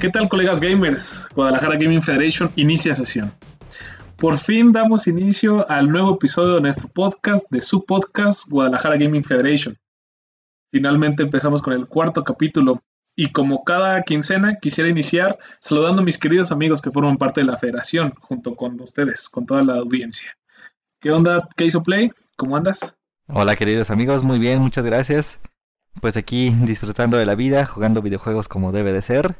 ¿Qué tal colegas gamers? Guadalajara Gaming Federation inicia sesión. Por fin damos inicio al nuevo episodio de nuestro podcast, de su podcast Guadalajara Gaming Federation. Finalmente empezamos con el cuarto capítulo y como cada quincena quisiera iniciar saludando a mis queridos amigos que forman parte de la federación junto con ustedes, con toda la audiencia. ¿Qué onda? ¿Qué hizo Play? ¿Cómo andas? Hola queridos amigos, muy bien, muchas gracias. Pues aquí disfrutando de la vida, jugando videojuegos como debe de ser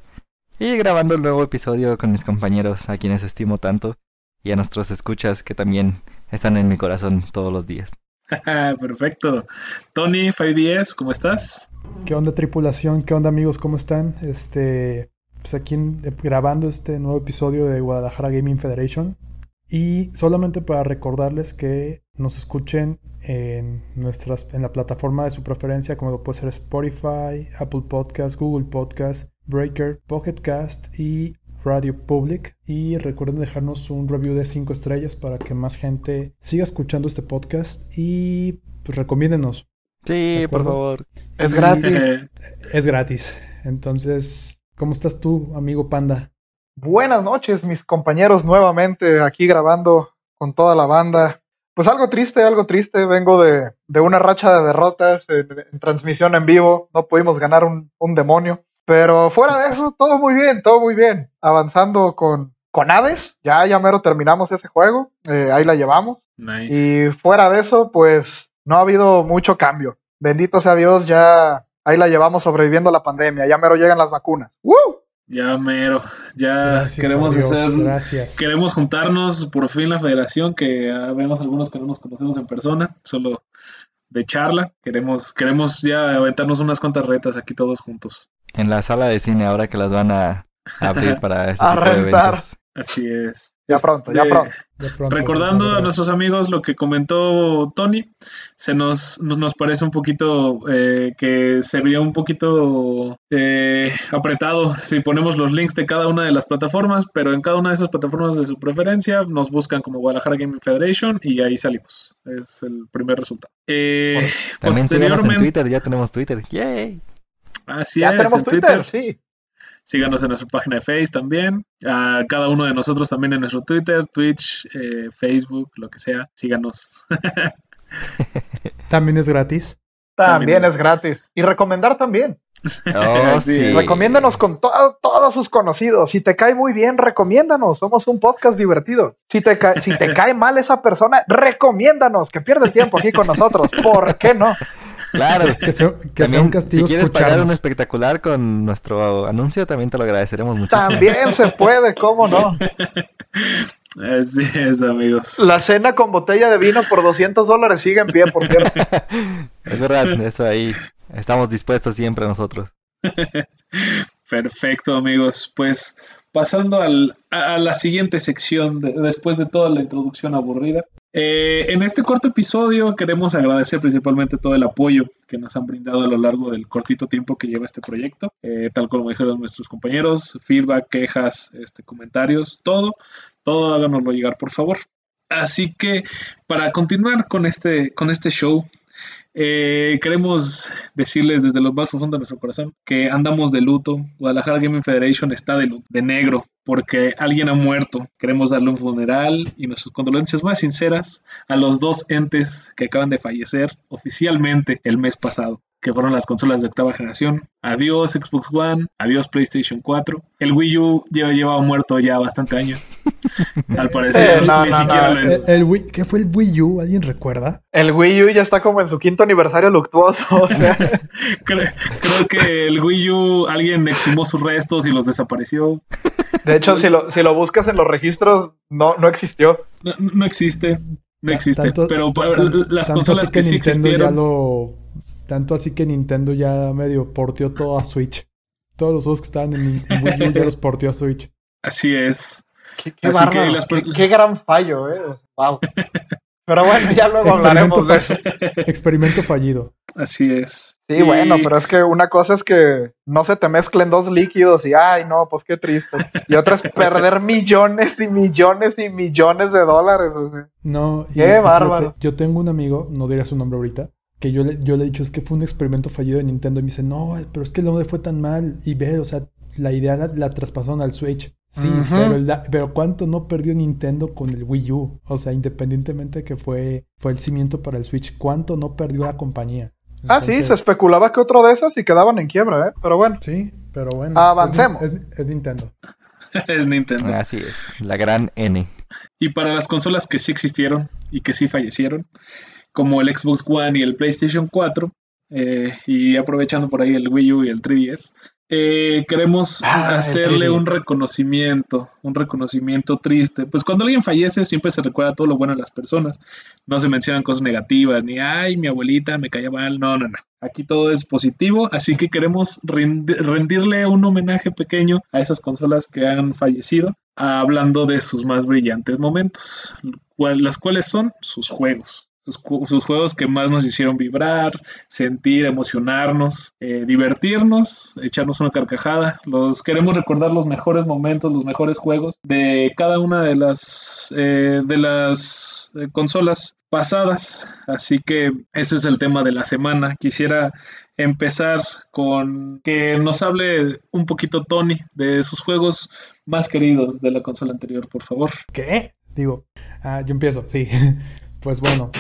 y grabando el nuevo episodio con mis compañeros a quienes estimo tanto y a nuestros escuchas que también están en mi corazón todos los días. Perfecto. Tony, 5DS, ¿cómo estás? ¿Qué onda tripulación? ¿Qué onda amigos? ¿Cómo están? Este, pues aquí grabando este nuevo episodio de Guadalajara Gaming Federation. Y solamente para recordarles que nos escuchen en nuestras en la plataforma de su preferencia como puede ser Spotify, Apple Podcast, Google Podcast, Breaker, Pocket Cast y Radio Public. Y recuerden dejarnos un review de 5 estrellas para que más gente siga escuchando este podcast y pues recomiéndenos. Sí, por favor. Es gratis. es gratis. Entonces, ¿cómo estás tú, amigo Panda? Buenas noches, mis compañeros, nuevamente aquí grabando con toda la banda. Pues algo triste, algo triste. Vengo de, una racha de derrotas en, transmisión en vivo. No pudimos ganar un, un demonio. Pero fuera de eso, todo muy bien, todo muy bien. Avanzando con, con Hades, ya, ya mero terminamos ese juego, eh, ahí la llevamos. Y fuera de eso, pues no ha habido mucho cambio. Bendito sea Dios, ya ahí la llevamos sobreviviendo la pandemia, ya mero llegan las vacunas. Ya mero, ya queremos hacer, gracias. queremos juntarnos por fin la federación, que vemos algunos que no nos conocemos en persona, solo de charla. Queremos, queremos ya aventarnos unas cuantas retas aquí todos juntos. En la sala de cine ahora que las van a abrir para ese tipo de eventos. Así es. Ya pronto, ya pronto. Recordando a nuestros amigos lo que comentó Tony, se nos, nos parece un poquito eh, que sería un poquito eh, apretado si ponemos los links de cada una de las plataformas, pero en cada una de esas plataformas de su preferencia nos buscan como Guadalajara Gaming Federation y ahí salimos. Es el primer resultado. Eh, También síganos en Twitter, ya tenemos Twitter. ¡Yay! Así ya es, tenemos Twitter, sí. Síganos en nuestra página de Facebook también. A cada uno de nosotros también en nuestro Twitter, Twitch, eh, Facebook, lo que sea. Síganos. también es gratis. También, es gratis. Y recomendar también. Oh, sí. Recomiéndanos con todos sus conocidos. Si te cae muy bien, recomiéndanos. Somos un podcast divertido. Si te, si te cae mal esa persona, recomiéndanos. Que pierde tiempo aquí con nosotros. ¿Por qué no? Claro. que sea, un castigo. Si quieres pagar un espectacular con nuestro anuncio, también te lo agradeceremos muchísimo. También se puede, ¿cómo no? Así es, amigos. La cena con botella de vino por 200 dólares sigue en pie, por cierto. es verdad, eso ahí. Estamos dispuestos siempre nosotros. Perfecto, amigos. Pues pasando a la siguiente sección, después de toda la introducción aburrida. Eh, en este corto episodio queremos agradecer principalmente todo el apoyo que nos han brindado a lo largo del cortito tiempo que lleva este proyecto, eh, tal como dijeron nuestros compañeros, feedback, quejas, este, comentarios, todo, todo háganoslo llegar por favor. Así que para continuar con este, con este show, eh, queremos decirles desde lo más profundo de nuestro corazón que andamos de luto. Guadalajara Gaming Federation está de luto, de negro, porque alguien ha muerto. Queremos darle un funeral y nuestras condolencias más sinceras a los dos entes que acaban de fallecer oficialmente el mes pasado que fueron las consolas de octava generación. Adiós Xbox One, adiós PlayStation 4. El Wii U lleva, lleva muerto ya bastante años. Al parecer, eh, ni siquiera el, ¿Qué fue el Wii U? ¿Alguien recuerda? El Wii U ya está como en su quinto aniversario luctuoso. O sea. creo, que el Wii U alguien exhumó sus restos y los desapareció. De hecho, si lo, si lo buscas en los registros, no, no existió. No, existe. No existe. pero las consolas que, sí existieron. Tanto así que Nintendo ya medio porteó todo a Switch. Todos los juegos que estaban en, Wii U ya los porteó a Switch. Así es. Qué, qué, gran fallo, eh. Wow. Pero bueno, ya luego hablaremos de eso. Experimento fallido. Así es. Sí, bueno, pero es que una cosa es que no se te mezclen dos líquidos y, ay, no, pues qué triste. Y otra es perder millones y millones y millones de dólares. No, qué bárbaro. Yo tengo un amigo, no diré su nombre ahorita, que yo le, yo le he dicho, es que fue un experimento fallido de Nintendo y me dice, no, pero es que el nombre fue tan mal y ve, o sea, la idea la, la traspasaron al Switch. Sí, pero, pero ¿cuánto no perdió Nintendo con el Wii U? O sea, independientemente que fue, fue el cimiento para el Switch, ¿cuánto no perdió la compañía? ah, sí, se especulaba que otro de esas y quedaban en quiebra, ¿eh? Pero bueno. Sí, pero bueno. Avancemos. Es, Nintendo. es Nintendo. Así es, la gran N. Y para las consolas que sí existieron y que sí fallecieron, como el Xbox One y el PlayStation 4, eh, y aprovechando por ahí el Wii U y el 3DS, eh, queremos ah, hacerle un reconocimiento, un reconocimiento triste. Pues cuando alguien fallece siempre se recuerda todo lo bueno de las personas. No se mencionan cosas negativas, ni ay, mi abuelita me caía mal. No, no, no. Aquí todo es positivo, así que queremos rendirle un homenaje pequeño a esas consolas que han fallecido, hablando de sus más brillantes momentos, las cuales son sus juegos sus, juegos que más nos hicieron vibrar, sentir, emocionarnos, eh, divertirnos, echarnos una carcajada. Los queremos recordar los mejores momentos, los mejores juegos de cada una de las eh, de las eh, consolas pasadas. Así que ese es el tema de la semana. Quisiera empezar con que nos hable un poquito Tony de sus juegos más queridos de la consola anterior, por favor. ¿Qué? Digo, ah, yo empiezo, sí. Pues bueno,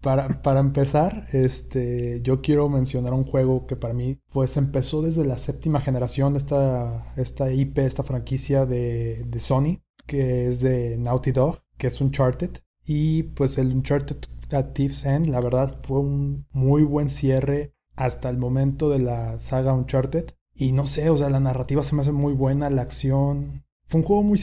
para, para, empezar, este, yo quiero mencionar un juego que para mí pues empezó desde la séptima generación, esta, esta IP, esta franquicia de, de Sony, que es de Naughty Dog, que es Uncharted. Y pues el Uncharted at Thief's End, la verdad, fue un muy buen cierre hasta el momento de la saga Uncharted. Y no sé, o sea, la narrativa se me hace muy buena, la acción, fue un juego muy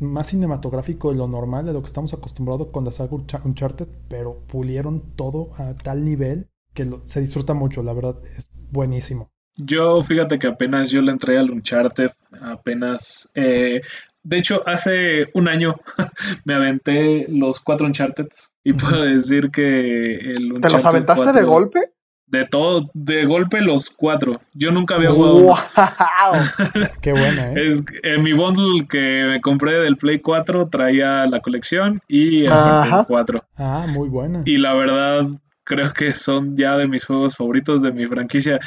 más cinematográfico de lo normal, de lo que estamos acostumbrados con la saga Uncharted, pero pulieron todo a tal nivel que se disfruta mucho, la verdad, es buenísimo. Yo, fíjate que apenas yo le entré al Uncharted, apenas... Eh, de hecho, hace un año me aventé los cuatro Uncharted y puedo decir que el Uncharted ¿Te los aventaste de golpe? De todo, de golpe los cuatro. Yo nunca había jugado. ¡Wow! Qué buena, ¿eh? Es, en mi bundle que me compré del Play 4 traía la colección y el Play 4. Ah, muy buena. Y la verdad, creo que son ya de mis juegos favoritos de mi franquicia.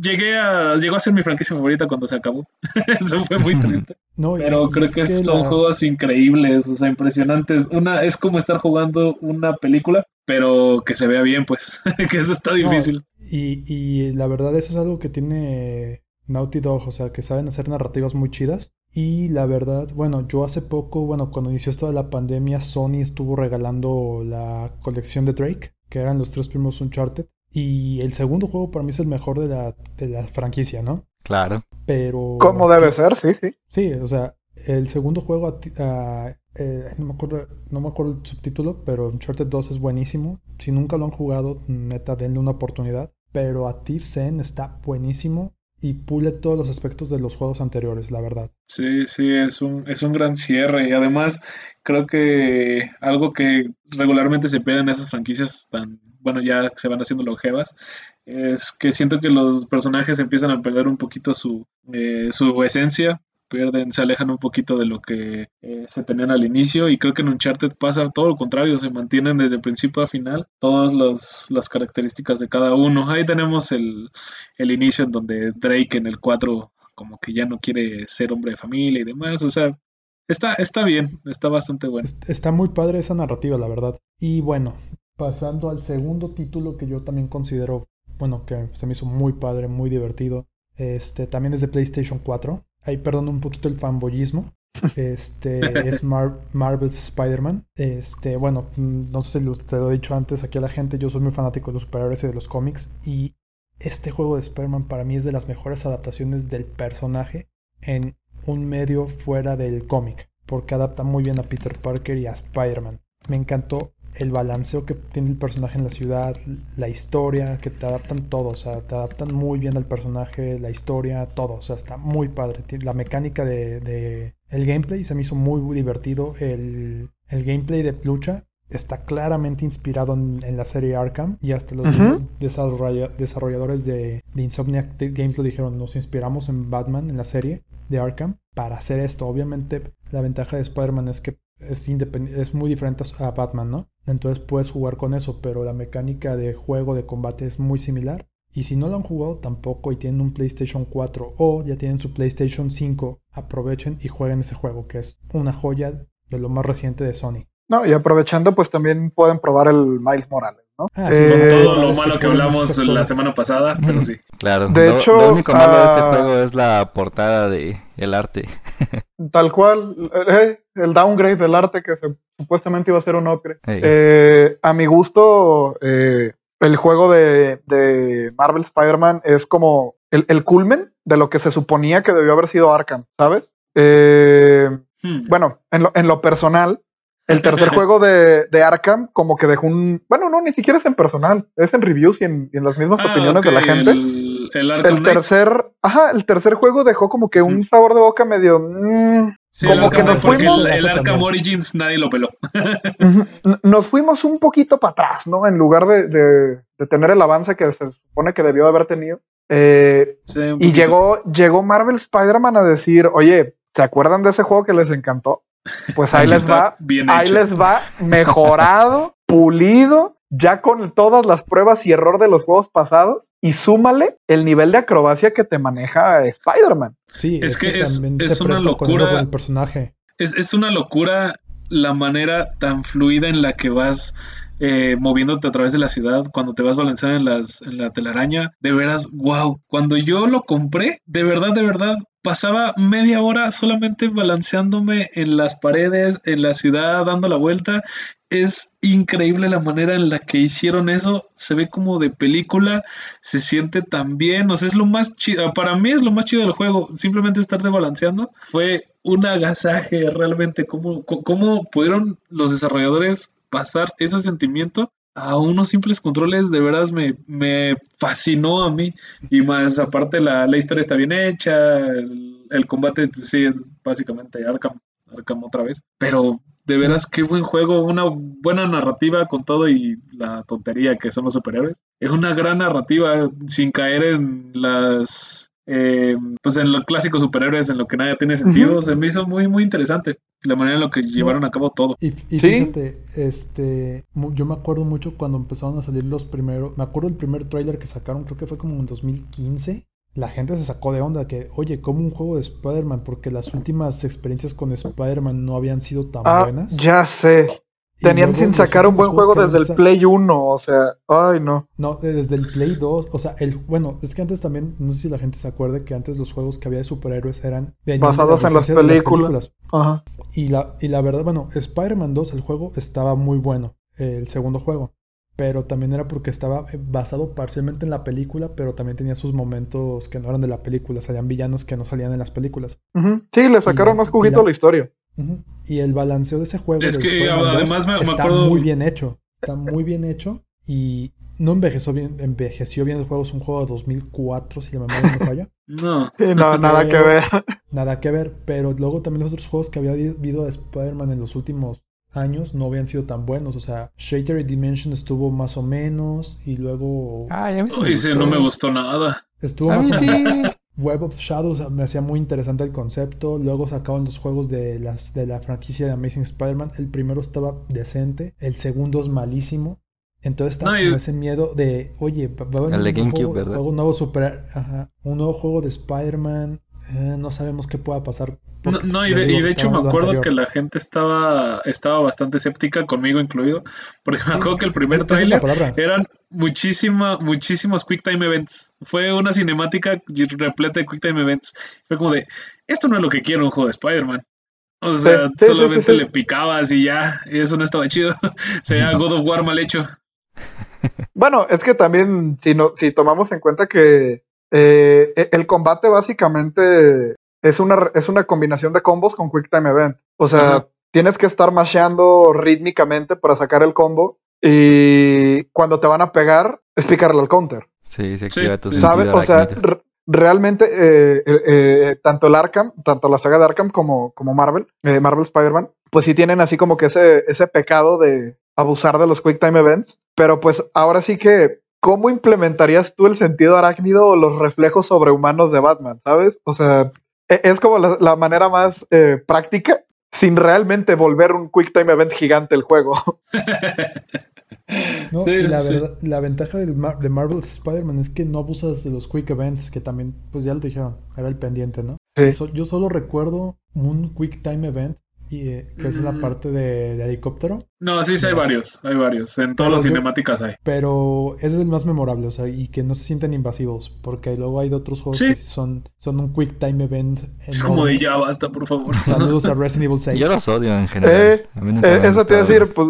Llegué a, llegó a ser mi franquicia favorita cuando se acabó. Eso fue muy triste. Pero creo que, son juegos increíbles, o sea, impresionantes. Una, es como estar jugando una película pero que se vea bien, pues, que eso está difícil. y, y la verdad eso es algo que tiene Naughty Dog, o sea, que saben hacer narrativas muy chidas. Y la verdad, bueno, yo hace poco, bueno, cuando inició esto de la pandemia, Sony estuvo regalando la colección de Drake, que eran los tres primeros Uncharted. Y el segundo juego para mí es el mejor de la, de la franquicia, ¿no? Claro. Pero... ¿Cómo debe ser? Sí, sí. Sí, o sea, el segundo juego eh, no, me acuerdo, no me acuerdo el subtítulo, pero Uncharted 2 es buenísimo. Si nunca lo han jugado, neta, denle una oportunidad. Pero a Thief Zen está buenísimo y pule todos los aspectos de los juegos anteriores, la verdad. Sí, sí, es un, es un gran cierre y además creo que algo que regularmente se pide en esas franquicias tan, bueno, ya se van haciendo longevas, es que siento que los personajes empiezan a perder un poquito su, eh, su esencia pierden, se alejan un poquito de lo que eh, se tenían al inicio y creo que en Uncharted pasa todo lo contrario, se mantienen desde principio a final todas las características de cada uno. Ahí tenemos el, el inicio en donde Drake en el 4 como que ya no quiere ser hombre de familia y demás, o sea, está, está bien, está bastante bueno. Está muy padre esa narrativa, la verdad. Y bueno, pasando al segundo título que yo también considero, bueno, que se me hizo muy padre, muy divertido. Este, también es de PlayStation 4 ahí perdón un poquito el fanboyismo. Este es Marvel's Spider-Man. Este, bueno, no sé si te lo he dicho antes aquí a la gente, yo soy muy fanático de los superhéroes y de los cómics y este juego de Spider-Man para mí es de las mejores adaptaciones del personaje en un medio fuera del cómic, porque adapta muy bien a Peter Parker y a Spider-Man. Me encantó el balanceo que tiene el personaje en la ciudad, la historia, que te adaptan todo, o sea, te adaptan muy bien al personaje, la historia, todo, o sea, está muy padre. La mecánica de, el gameplay se me hizo muy, divertido, el, el, gameplay de lucha está claramente inspirado en, la serie Arkham y hasta los desarrolladores de, de Insomniac Games lo dijeron, nos inspiramos en Batman, en la serie de Arkham, para hacer esto. Obviamente la ventaja de Spider-Man es que es, es muy diferente a Batman, ¿no? Entonces puedes jugar con eso, pero la mecánica de juego, de combate es muy similar. Y si no lo han jugado tampoco y tienen un PlayStation 4 o ya tienen su PlayStation 5, aprovechen y jueguen ese juego que es una joya de lo más reciente de Sony. No, y aprovechando, pues también pueden probar el Miles Morales, ¿no? Ah, sí, Eh, Con todo lo malo que hablamos la semana pasada, pero sí. Claro. De lo, hecho, lo único malo de ese ah, juego es la portada de el arte. Tal cual, eh, el downgrade del arte que se- supuestamente iba a ser un upgrade. Ey. Eh, a mi gusto, eh, el juego de, de Marvel Spider-Man es como el, el culmen de lo que se suponía que debió haber sido Arkham, ¿sabes? Eh, Hmm. bueno, en lo, en lo personal, el tercer juego de, de Arkham como que dejó un... Bueno, no, ni siquiera es en personal, es en reviews y en, y en las mismas Ah, opiniones de la gente. El, el tercer, ajá, el tercer juego dejó como que un Ujú. sabor de boca medio... mm, Sí, como que nos fuimos- El, Arkham. Origins nadie lo peló. Nos fuimos un poquito para atrás, ¿no? En lugar de, de- de tener el avance que se supone que debió haber tenido. Eh, Sí, y llegó, llegó Marvel Spider-Man a decir, oye, ¿se acuerdan de ese juego que les encantó? Pues ahí Aquí les va, bien ahí hecho. les va mejorado, pulido, ya con todas las pruebas y error de los juegos pasados. Y súmale el nivel de acrobacia que te maneja Spider-Man. Sí, Es que es- también es se una locura. con el personaje. Es, es una locura la manera tan fluida en la que vas eh, moviéndote a través de la ciudad, cuando te vas balanceando en, las, en la telaraña. De veras, wow. Cuando yo lo compré, de verdad, de verdad, pasaba media hora solamente balanceándome en las paredes, en la ciudad, dando la vuelta. Es increíble la manera en la que hicieron eso. Se ve como de película, se siente tan bien. O sea, es lo más chido. Para mí es lo más chido del juego. Simplemente estar de balanceando. Fue un agasaje realmente. ¿Cómo, cómo- cómo pudieron los desarrolladores pasar ese sentimiento a unos simples controles? De veras me, me fascinó a mí. Y más aparte, la, la historia está bien hecha. El, combate, pues, sí, es básicamente Arkham. Arkham otra vez. Pero de veras, qué buen juego, una buena narrativa con todo y la tontería que son los superhéroes. Es una gran narrativa sin caer en las... eh, pues en los clásicos superhéroes, en lo que nada tiene sentido. Se me hizo muy, muy interesante la manera en la que llevaron a cabo todo. Y, y Sí. fíjate, este, yo me acuerdo mucho cuando empezaron a salir los primeros, me acuerdo el primer tráiler que sacaron, creo que fue como en 2015. La gente se sacó de onda que, oye, como un juego de Spider-Man, porque las últimas experiencias con Spider-Man no habían sido tan Ah, buenas. ya sé. Tenían sin sacar un buen juego desde el Play 1, o sea, ay no. No, desde el Play 2, o sea, el, bueno, es que antes también, no sé si la gente se acuerda que antes los juegos que había de superhéroes eran de Basados en las películas. Ajá. Y la, y la verdad, bueno, Spider-Man 2, el juego, estaba muy bueno, el segundo juego. Pero también era porque estaba eh, basado parcialmente en la película, pero también tenía sus momentos que no eran de la película, salían villanos que no salían en las películas. Ujú. Sí, le sacaron la- más juguito a la- la Y el balanceo de ese juego Es que, 2 además, me- me está acuerdo- muy bien hecho. Está muy bien hecho y no envejeció bien, envejeció bien el juego. Es un juego de 2004, si la memoria no me falla. No. Sí, no, nada que ver. Nada que ver, pero luego también los otros juegos que había habido de Spider-Man en los últimos años no habían sido tan buenos. O sea, Shattered Dimension estuvo más o menos y luego Ay, a mí sí me Uy, gustó. no me gustó nada. estuvo A más mí o menos. sí. Web of Shadows me hacía muy interesante el concepto. Luego sacaban los juegos de, las, de la franquicia de Amazing Spider-Man. El primero estaba decente, el segundo es malísimo. Entonces estaba No, con ese miedo de, oye, va a venir El de un GameCube, juego, ¿verdad? juego nuevo super, ajá, un nuevo juego de Spider-Man. eh, no sabemos qué pueda pasar. No, y de, y de hecho me acuerdo anterior. que la gente estaba, estaba bastante escéptica, conmigo incluido, porque me acuerdo que el primer tráiler palabra. eran muchísima, muchísimos Quick Time Events. Fue una cinemática repleta de Quick Time Events. Fue como de, esto no es lo que quiero un juego de Spider-Man. O sea, sí, sí, solamente sí, sí. le picabas y ya, y eso no estaba chido. Se veía God of War mal hecho. Bueno, es que también, si, no, si tomamos en cuenta que eh, e- el combate básicamente es una, es una combinación de combos con Quick Time Event. O sea, Ajá. tienes que estar masheando rítmicamente para sacar el combo y cuando te van a pegar es picarle al counter. Sí, se Sí. activa tu ¿Sabes? O sea, realmente eh, eh, eh, tanto el Arkham, tanto la saga de Arkham como, como Marvel, eh, Marvel Spider-Man, pues sí tienen así como que ese, ese pecado de abusar de los Quick Time Events. Pero pues ahora sí que, ¿cómo implementarías tú el sentido arácnido o los reflejos sobrehumanos de Batman? ¿Sabes? O sea, es como la, la manera más eh, práctica sin realmente volver un Quick Time Event gigante el juego. No, Sí, la, sí, sí. verdad- la ventaja Mar- de Marvel Spider-Man es que no abusas de los Quick Events, que también, pues ya lo dijeron, era el pendiente, ¿no? Sí. So- yo solo recuerdo un Quick Time Event, y, eh, que es la Mm. parte de, de helicóptero, No, sí, sí, hay varios. Hay varios. En todas las cinemáticas hay. pero ese es el más memorable, o sea, y que no se sienten invasivos, porque luego hay de otros juegos Sí. que son, son un Quick Time Event. Es como de ya basta, por favor. Saludos a Resident Evil 6. Yo los odio en general. Eh, A mí nunca Eh, me eso te iba a decir, pues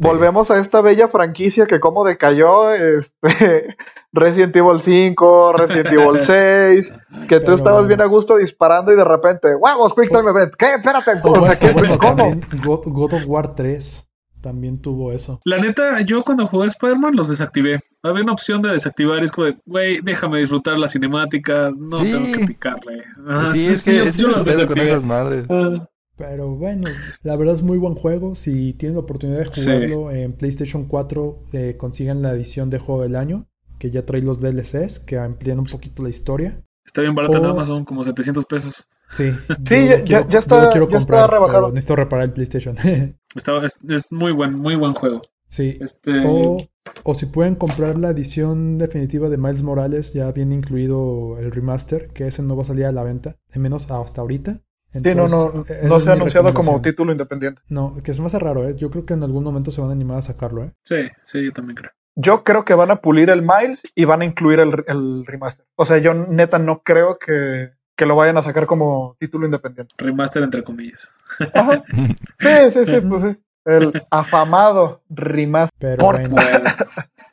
Volvemos a esta bella franquicia que como decayó, este, Resident Evil 5, Resident Evil 6, que tú Pero- estabas bien a gusto disparando y de repente, ¡huevos, Quick Time Event! ¿Qué? Espérate, O o sea, bueno, ¿qué? bueno, ¿cómo? God, God of War 3 también tuvo eso. La neta, yo cuando jugué Spider-Man los desactivé. Había una opción de desactivar y es como de, güey, déjame disfrutar las cinemáticas, no Sí. tengo que picarle. Sí, es que yo- las pedo con desactivé. esas madres. Ah, Pero bueno, la verdad es muy buen juego. Si tienen la oportunidad de Sí. jugarlo en PlayStation 4, eh, consigan la edición de juego del año, que ya trae los DLCs, que amplían un poquito la historia. está bien barato en Amazon, como 700 pesos. Sí, Sí, ya- quiero- ya está- ya está comprar, rebajado. pero necesito reparar el PlayStation. Está, es, es muy buen, muy buen juego. sí. Este, O, o si pueden comprar la edición definitiva de Miles Morales, ya viene incluido el remaster, que ese no va a salir a la venta, al menos hasta ahorita. Sí, no, no, no es se ha anunciado como título independiente. No, que se me hace raro, ¿eh? Yo creo que en algún momento se van a animar a sacarlo, ¿eh? sí, sí, yo también creo. Yo creo que van a pulir el Miles y van a incluir el, el remaster. O sea, yo neta no creo que, que lo vayan a sacar como título independiente. Remaster entre comillas. Ajá. Sí, sí, sí, pues sí. El afamado remaster. Pero Bueno,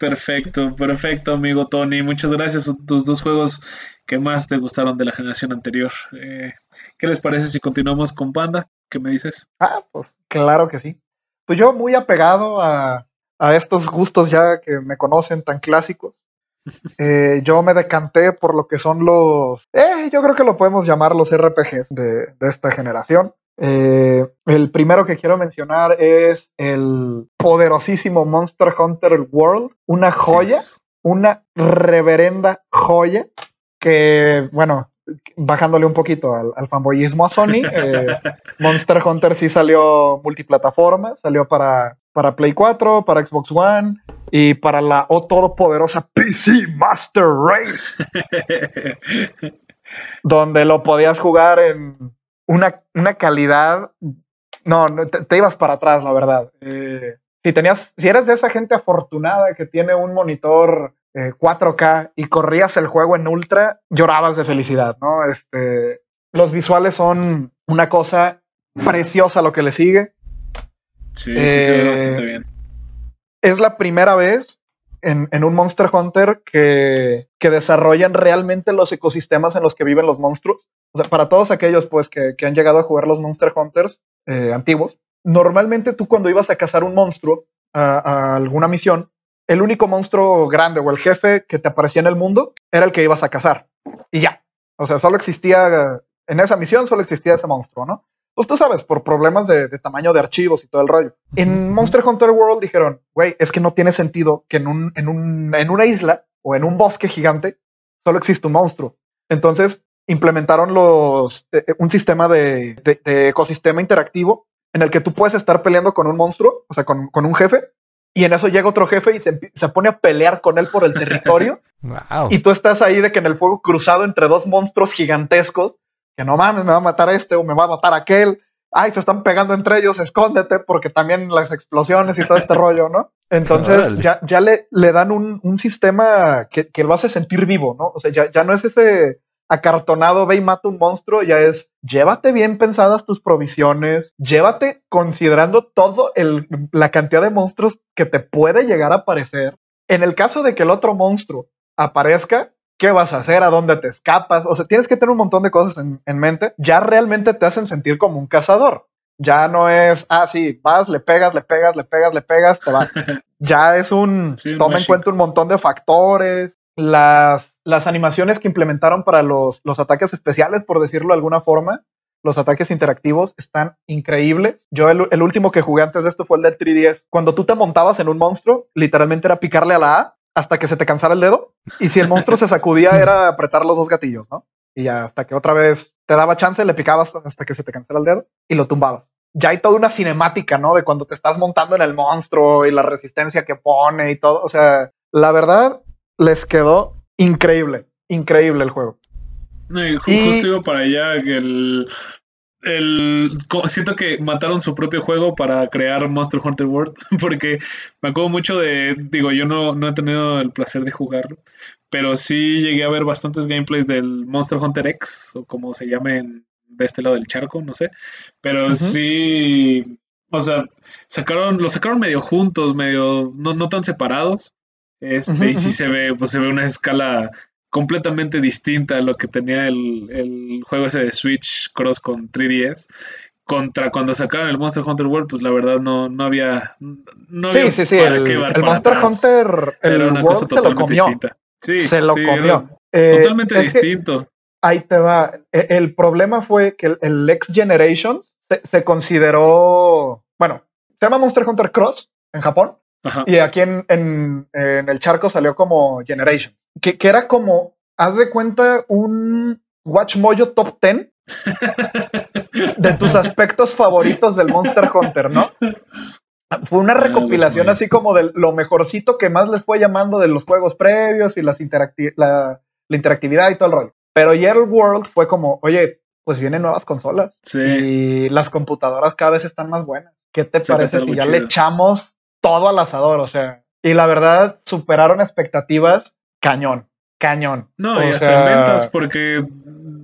perfecto, perfecto, amigo Tony. Muchas gracias. Son tus dos juegos que más te gustaron de la generación anterior. Eh, ¿qué les parece si continuamos con Panda? ¿Qué me dices? Ah, pues claro que sí. Pues yo muy apegado a, a estos gustos ya que me conocen tan clásicos. Eh, yo me decanté por lo que son los, eh, yo creo que lo podemos llamar los RPGs de, de esta generación. Eh, el primero que quiero mencionar es el poderosísimo Monster Hunter World, una joya, una reverenda joya que, bueno, bajándole un poquito al, al fanboyismo a Sony, eh, Monster Hunter sí salió multiplataforma, salió para, para Play 4, para Xbox One y para la oh, todopoderosa PC Master Race, donde lo podías jugar en una, una calidad. No, no, te, te ibas para atrás, la verdad. Eh, si tenías, si eres de esa gente afortunada que tiene un monitor eh, 4K y corrías el juego en ultra, llorabas de felicidad, ¿no? Este, los visuales son una cosa preciosa lo que le sigue. sí, sí, se ve Eh, bastante bien. Es la primera vez en, en un Monster Hunter que, que desarrollan realmente los ecosistemas en los que viven los monstruos. O sea, para todos aquellos pues que, que han llegado a jugar los Monster Hunters eh, antiguos, normalmente tú cuando ibas a cazar un monstruo a, a alguna misión, el único monstruo grande o el jefe que te aparecía en el mundo era el que ibas a cazar. Y ya. O sea, solo existía, en esa misión solo existía ese monstruo, ¿no? Pues tú sabes, por problemas de, tamaño de archivos y todo el rollo. En. Monster Hunter World dijeron, güey, es que no tiene sentido que en, un, en, un, en una isla o en un bosque gigante solo existe un monstruo. Entonces implementaron los, eh, un sistema de, de- de ecosistema interactivo en el que tú puedes estar peleando con un monstruo, o sea, con, con un jefe, y en eso llega otro jefe y se, se pone a pelear con él por el territorio. Wow. Y tú estás ahí de que en el fuego cruzado entre dos monstruos gigantescos, que no mames, me va a matar este o me va a matar aquel. Ay, se están pegando entre ellos, escóndete, porque también las explosiones y todo este rollo, ¿no? Entonces ya, ya le, le dan un, un sistema que, que lo hace sentir vivo, ¿no? O sea, ya, ya no es ese acartonado, ve y mata un monstruo, ya es llévate bien pensadas tus provisiones, llévate considerando todo el, la cantidad de monstruos que te puede llegar a aparecer. En el caso de que el otro monstruo aparezca, ¿qué vas a hacer? ¿A dónde te escapas? O sea, tienes que tener un montón de cosas en, en mente. Ya realmente te hacen sentir como un cazador. Ya no es, ah, sí, vas, le pegas, le pegas, le pegas, le pegas, te vas. ya es un, Sí, toma en cuenta un montón de factores. Las, las animaciones que implementaron para los, los ataques especiales, por decirlo de alguna forma, los ataques interactivos están increíbles. Yo el, el último que jugué antes de esto fue el del 3DS. Cuando tú te montabas en un monstruo, literalmente era picarle a la A hasta que se te cansara el dedo. Y si el monstruo se sacudía, era apretar los dos gatillos, ¿no? Y ya hasta que otra vez te daba chance, le picabas hasta que se te cansara el dedo y lo tumbabas. ya hay toda una cinemática, ¿no? De cuando te estás montando en el monstruo y la resistencia que pone y todo. O sea, la verdad, les quedó increíble, increíble el juego. No, y ju- justo iba para allá que el, el siento que mataron su propio juego para crear Monster Hunter World porque me acuerdo mucho de digo yo no, no he tenido el placer de jugarlo pero sí llegué a ver bastantes gameplays del Monster Hunter X o como se llame en- de este lado del charco no sé pero sí o sea sacaron lo sacaron medio juntos medio no, no tan separados este y sí se ve pues se ve una escala completamente distinta a lo que tenía el, el juego ese de Switch Cross con 3DS. Contra cuando sacaron el Monster Hunter World, pues la verdad no, no había. No Sí, había sí, sí. El, el Monster atrás. Hunter, el Era una World cosa se lo totalmente comió. distinta. Sí, se lo sí, comió. Eh, totalmente distinto. ahí te va. E- El problema fue que el, el X Generations se, se consideró. Bueno, se llama Monster Hunter Cross en Japón. Ajá. Y aquí en, en- en el charco salió como Generation. Que, que era como, haz de cuenta, un Watch Mojo Top 10 de tus aspectos favoritos del Monster Hunter, ¿no? Fue una Ah, recopilación así como de lo mejorcito que más les fue llamando de los juegos previos y las interacti- la, la interactividad y todo el rollo. Pero ya el World fue como, oye, pues vienen nuevas consolas Sí. y las computadoras cada vez están más buenas. ¿Qué te parece si ya chido. le echamos todo al asador? O sea, y la verdad superaron expectativas cañón, cañón. No, O y hasta sea, en ventas, porque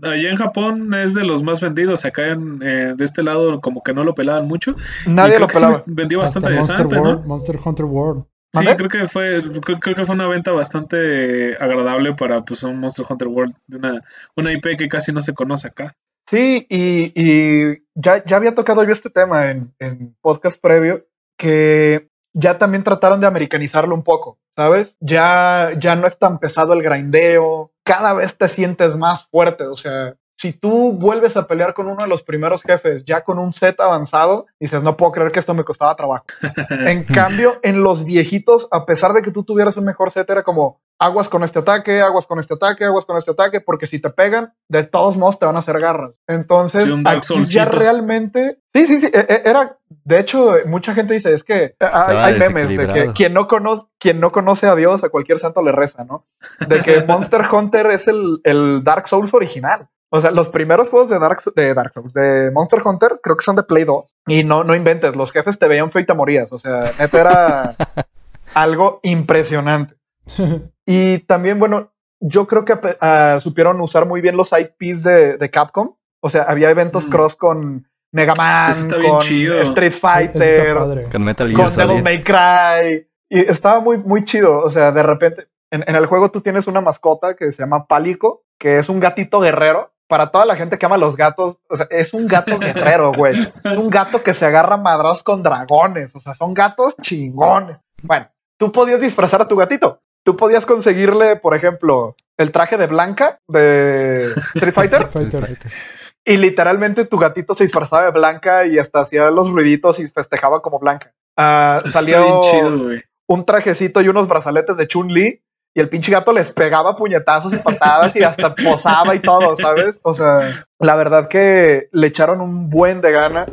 allá en Japón es de los más vendidos. Acá en, eh, de este lado, como que no lo pelaban mucho. Y Nadie creo lo que sí pelaba. vendió Hasta bastante Monster decente, World, ¿no? Monster Hunter World. Sí, creo que fue, creo, creo que fue una venta bastante agradable para pues un Monster Hunter World, de una, una IP que casi no se conoce acá. Sí, y, y ya, ya había tocado yo este tema en, en podcast previo, que ya también trataron de americanizarlo un poco, ¿sabes? Ya, ya no es tan pesado el grindeo, cada vez te sientes más fuerte, o sea, si tú vuelves a pelear con uno de los primeros jefes ya con un set avanzado, dices, no puedo creer que esto me costaba trabajo. En cambio, en los viejitos, a pesar de que tú tuvieras un mejor set, era como aguas con este ataque, aguas con este ataque, aguas con este ataque, porque si te pegan, de todos modos te van a hacer garras. Entonces, Sí, aquí ya realmente. Sí, sí, sí. e- e- Era, de hecho, mucha gente dice, es que hay, hay memes de que quien no, conoce, quien no conoce a Dios, a cualquier santo le reza, ¿no? De que Monster Hunter es el, el Dark Souls original. O sea, los primeros juegos de Dark, de Dark Souls, de Monster Hunter, creo que son de Play 2. Y no, no inventes, los jefes te veían feo y te morías. O sea, neta era algo impresionante. Y también, bueno, yo creo que ah, supieron usar muy bien los IPs de, de Capcom. O sea, había eventos Mm. cross con Mega Man, Eso está bien con chido. Street Fighter. Con Metal Gear con Devil. May Cry. Y estaba muy, muy chido. O sea, de repente, en, en el juego tú tienes una mascota que se llama Pálico, que es un gatito guerrero. Para toda la gente que ama los gatos, o sea, es un gato guerrero, güey. Es un gato que se agarra a madrazos con dragones. O sea, son gatos chingones. Bueno, tú podías disfrazar a tu gatito. Tú podías conseguirle, por ejemplo, el traje de Blanca de Street Fighter. Street Fighter. Y literalmente tu gatito se disfrazaba de Blanca y hasta hacía los ruiditos y festejaba como Blanca. Está salió bien chido, güey. un trajecito y unos brazaletes de Chun-Li y el pinche gato les pegaba puñetazos y patadas y hasta posaba y todo, ¿sabes? O sea, la verdad que le echaron un buen de gana,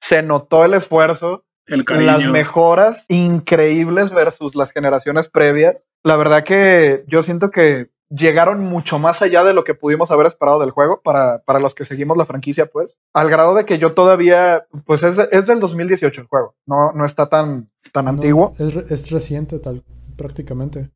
se notó el esfuerzo, El cariño. las mejoras increíbles versus las generaciones previas. La verdad que yo siento que llegaron mucho más allá de lo que pudimos haber esperado del juego para, para los que seguimos la franquicia, pues, al grado de que yo todavía, pues es, es del 2018 el juego, no, no está tan, tan No, antiguo. es, es reciente, tal, prácticamente.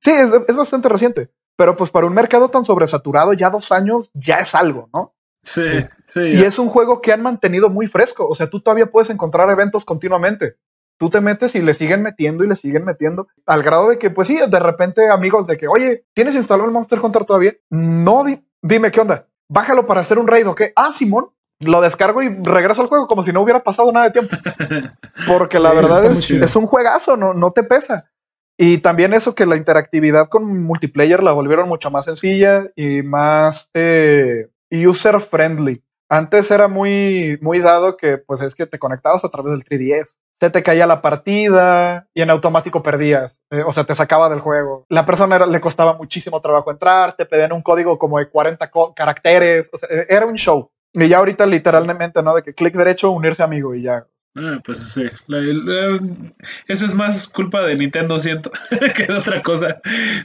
Sí, es, es bastante reciente. Pero pues para un mercado tan sobresaturado, ya dos años ya es algo, ¿no? Sí, Sí. sí. Y es un juego que han mantenido muy fresco. O sea, tú todavía puedes encontrar eventos continuamente. Tú te metes y le siguen metiendo y le siguen metiendo. Al grado de que, pues sí, de repente amigos de que, oye, ¿tienes instalado el Monster Hunter todavía? No, di- dime qué onda. Bájalo para hacer un raid, ¿ok? Ah, Simón. Lo descargo y regreso al juego como si no hubiera pasado nada de tiempo. Porque la Sí, verdad es, es un juegazo, no, no te pesa. Y también eso que la interactividad con multiplayer la volvieron mucho más sencilla y más eh, user friendly. Antes era muy, muy dado que pues es que te conectabas a través del 3DS. Se te caía la partida y en automático perdías. eh, o sea, te sacaba del juego. La persona le costaba muchísimo trabajo entrar, te pedían un código como de 40 co- caracteres. O sea, eh, era un show. Y ya ahorita literalmente, ¿no? De que clic derecho, unirse amigo y ya. Ah, pues sí. La- la- eso es más culpa de Nintendo, siento, que de otra cosa.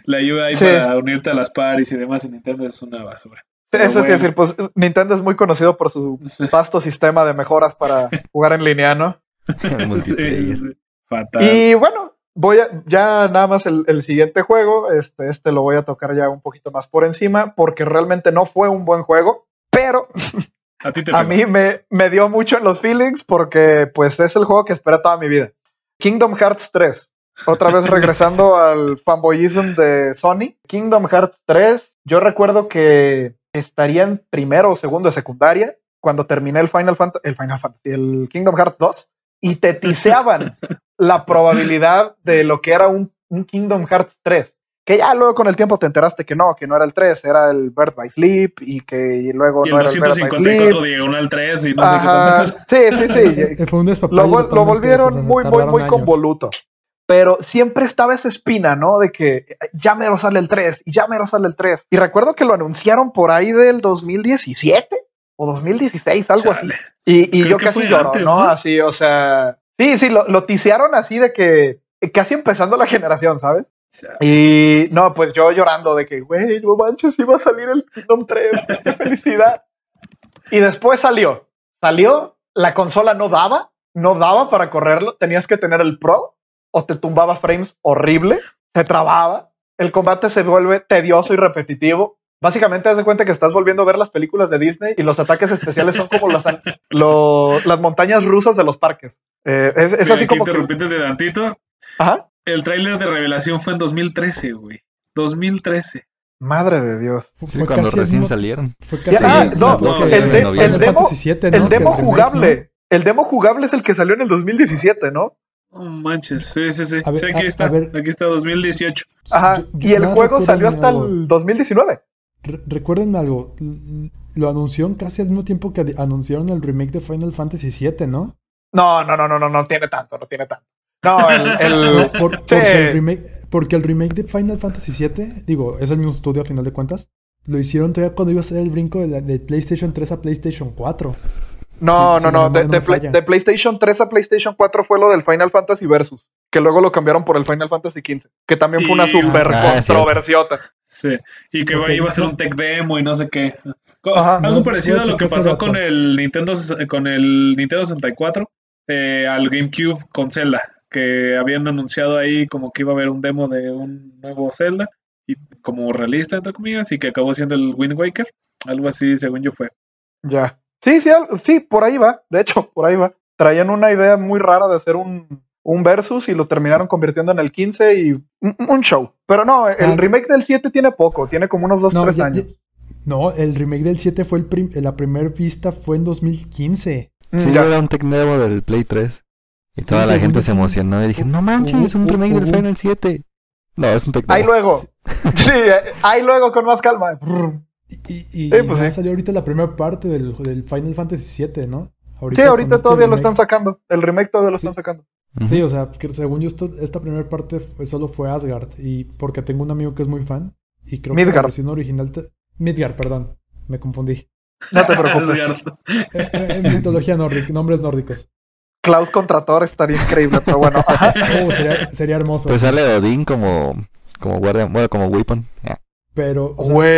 La ayuda ahí Sí. para unirte a las paris y demás, y Nintendo es una basura. Pero Eso te iba a decir, bueno. pues Nintendo es muy conocido por su vasto sistema de mejoras para jugar en línea, ¿no? Sí, sí. Fatal. Y bueno, voy a, ya nada más el, el siguiente juego, este, este lo voy a tocar ya un poquito más por encima, porque realmente no fue un buen juego, pero a ti te a pegó. mí me, me dio mucho en los feelings porque pues es el juego que esperé toda mi vida. Kingdom Hearts 3. Otra vez regresando al fanboyism de Sony. Kingdom Hearts 3. Yo recuerdo que estaría en primero o segundo de secundaria cuando terminé el Final Fantasy, el Final Fantasy, el Kingdom Hearts 2 y te tiseaban la probabilidad de lo que era un, un Kingdom Hearts 3. Que ya luego con el tiempo te enteraste que no, que no era el 3, era el Bird by Sleep y que luego Y no el era el Bird by 254 Sleep. diagonal 3 y no sé qué Ajá, tanta cosa. sí, sí, sí. Fue un Lo, lo volvieron o sea, se muy, muy, muy años. convoluto. Pero siempre estaba esa espina, ¿no? De que ya mero sale el 3 y ya mero sale el 3. Y recuerdo que lo anunciaron por ahí del 2017 o 2016, algo así. Chale. Y, y Creo yo casi lloro, antes, ¿no? ¿no? Así, o sea. Sí, sí, lo, lo tisearon así de que casi empezando la generación, ¿sabes? Y no, pues yo llorando de que, güey, no manches, iba a salir el Kingdom 3, qué felicidad. Y después salió. Salió, la consola no daba, no daba para correrlo, tenías que tener el Pro o te tumbaba frames horrible, se trababa, el combate se vuelve tedioso y repetitivo. Básicamente, haz de cuenta que estás volviendo a ver las películas de Disney y los ataques especiales son como las, lo- las montañas rusas de los parques. Eh, es, así como que... interrumpirte de tantito. Ajá. El tráiler de revelación fue en 2013, güey. 2013. Madre de Dios. Sí, fue cuando recién mismo- salieron. ah, el- no, dos el de- el demo- 47, ¿no? El Que demo remake, jugable, el demo jugable es el que salió en el 2017, ¿no? No manches, sí, sí, sí. Ver, sí, aquí a- está. a ver. Aquí está 2018. ¿no? Ajá. Yo- yo y el juego salió hasta algo. el 2019. Re- Recuérdenme algo. Lo anunciaron casi al mismo tiempo que anunciaron el remake de Final Fantasy VII, ¿no? No, no, no, no, no, no tiene tanto, no tiene tanto. No, el, el- No, por- sí. porque, el remake, porque el remake de Final Fantasy VII, digo, es el mismo estudio a final de cuentas, lo hicieron todavía cuando iba a ser el brinco de, la- de PlayStation 3 a PlayStation 4. no, sí, no, no, de, Play- PlayStation 3 a PlayStation 4 fue lo del Final Fantasy Versus, que luego lo cambiaron por el Final Fantasy XV, que también fue una super Ah, controversiota. Sí. Y que iba a ser un tech demo y no sé qué. Ajá. Algo No, parecido a lo que pasó con el Nintendo con el Nintendo 64 eh, al GameCube con Zelda, que habían anunciado ahí como que iba a haber un demo de un nuevo Zelda y como realista entre comillas y que acabó siendo el Wind Waker, algo así según yo fue. Ya. Sí, sí, sí, por ahí va. De hecho, por ahí va. Traían una idea muy rara de hacer un, un versus y lo terminaron convirtiendo en el 15 y un, un show. Pero no, el Ah. remake del 7 tiene poco, tiene como unos 2, No, 3 ya- años. ya- no, el remake del 7 fue el prim- la primera vista fue en 2015. Mm, Sí, ya. era un tech demo del Play 3. Y toda la gente se emocionó y dije, no manches, un hubo- remake del Final 7. No, es un Ahí luego. Sí, ahí luego con más calma. Y, y, Sí, pues sí. salió ahorita la primera parte del, del Final Fantasy 7, ¿no? Sí, ahorita este todavía lo están sacando. El remake todavía lo Sí. están sacando. Sí, o sea, que según yo esto- esta primera parte fue- solo fue Asgard y porque tengo un amigo que es muy fan y creo que la versión original te- Midgard, perdón, me confundí. No te preocupes. Eh, En mitología nórdica, nombres nórdicos. Cloud contra Thor estaría increíble, pero bueno. ajá. Oh, sería, sería hermoso. Pues sale Odín como, como guardia, bueno, como weapon. Ah, pero o sea, Güey.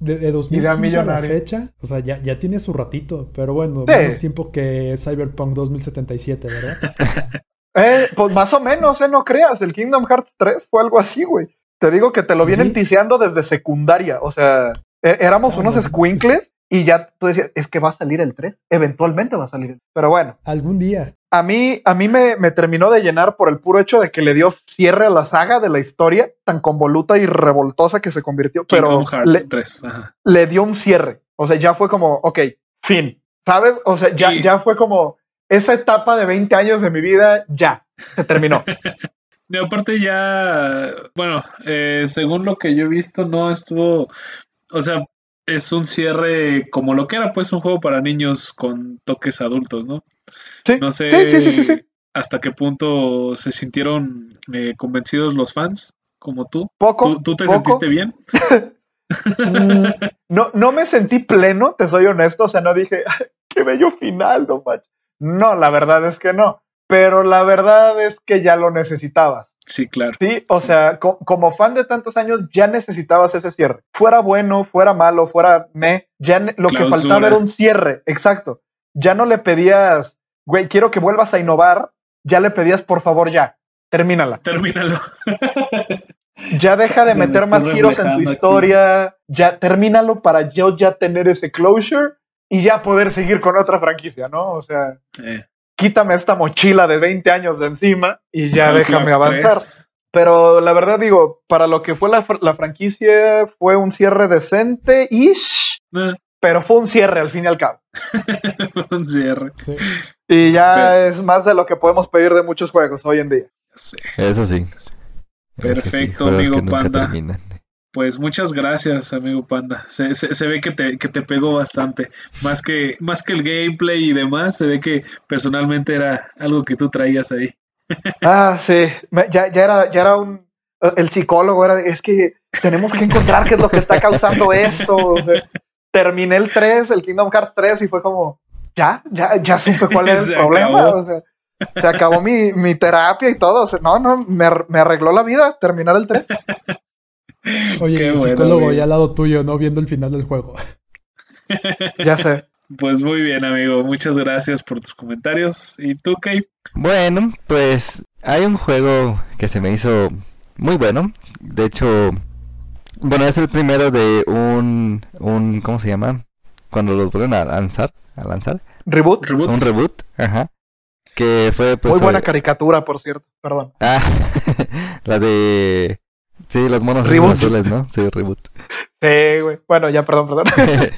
de, de 2015 Idea a la millonaria. fecha, o sea, ya, ya tiene su ratito, pero bueno, Sí. menos tiempo que Cyberpunk 2077, ¿verdad? Eh, pues más o menos, eh, no creas. El Kingdom Hearts 3 fue algo así, güey. Te digo que te lo vienen Sí. tiseando desde secundaria. O sea, eh, éramos Ah, unos no. squinkles y ya tú decías, es que va a salir el 3. Eventualmente va a salir el Pero bueno, Algún día. a mí, a mí me, me terminó de llenar por el puro hecho de que le dio cierre a la saga de la historia, tan convoluta y revoltosa que se convirtió. Pero le, 3. Ajá. le dio un cierre. O sea, ya fue como, ok, fin. ¿Sabes? O sea, ya, Y- ya fue como esa etapa de 20 años de mi vida, ya, se terminó. De aparte ya, bueno, eh, según lo que yo he visto, no estuvo, o sea, es un cierre como lo que era pues un juego para niños con toques adultos, ¿no? Sí, No sé sí, sí, sí, hasta qué punto se sintieron eh, convencidos los fans, como tú. Poco. ¿Tú, tú te poco. sentiste bien? Mm, no, no me sentí pleno, te soy honesto, o sea, no dije, "Ay, qué bello final, no manches". No, la verdad es que no. Pero la verdad es que ya lo necesitabas. Sí, claro. Sí, o sea, co- como fan de tantos años ya necesitabas ese cierre. Fuera bueno, fuera malo, fuera me, ya lo que faltaba era un cierre, exacto. Ya no le pedías, güey, quiero que vuelvas a innovar, ya le pedías, por favor, ya, termínala. Termínalo. Ya deja de Me meter más giros en tu aquí. historia, ya termínalo para yo ya tener ese closure y ya poder seguir con otra franquicia, ¿no? O sea, Eh, quítame esta mochila de 20 años de encima y ya déjame avanzar. 3. Pero la verdad digo, para lo que fue la, fr- la franquicia, fue un cierre decente, ish, Eh, pero fue un cierre al fin y al cabo. un cierre. Sí. Y ya Pero- es más de lo que podemos pedir de muchos juegos hoy en día. Ya sé. Eso sí. Eso sí, Perfecto, amigo Panda. terminan. Pues muchas gracias, amigo Panda. Se, se- se ve que te, que te pegó bastante. Más que, más que el gameplay y demás, se ve que personalmente era algo que tú traías ahí. Ah, sí, ya, ya era, ya era un, el psicólogo era, es que tenemos que encontrar qué es lo que está causando esto. O sea, terminé el 3, el Kingdom Hearts 3 y fue como, ya, ya, ya supe cuál era el Se problema. acabó. O sea, se acabó mi, mi terapia y todo. O sea, no, no, me, me arregló la vida terminar el 3. Oye, Qué el bueno, psicólogo güey. ya al lado tuyo, ¿no? Viendo el final del juego. Ya sé. Pues muy bien, amigo. Muchas gracias por tus comentarios. ¿Y tú, Kate? Bueno, pues hay un juego que se me hizo muy bueno. De hecho, bueno, es el primero de un, un ¿cómo se llama? Cuando los vuelven a lanzar, a lanzar, Reboot. Reboot. un reboot, ajá. Que fue pues Muy buena caricatura, por cierto. Perdón. Ah, la de sí, los monos Reboot. azules, ¿no? Sí, reboot. Sí, güey. Bueno, ya, perdón, perdón.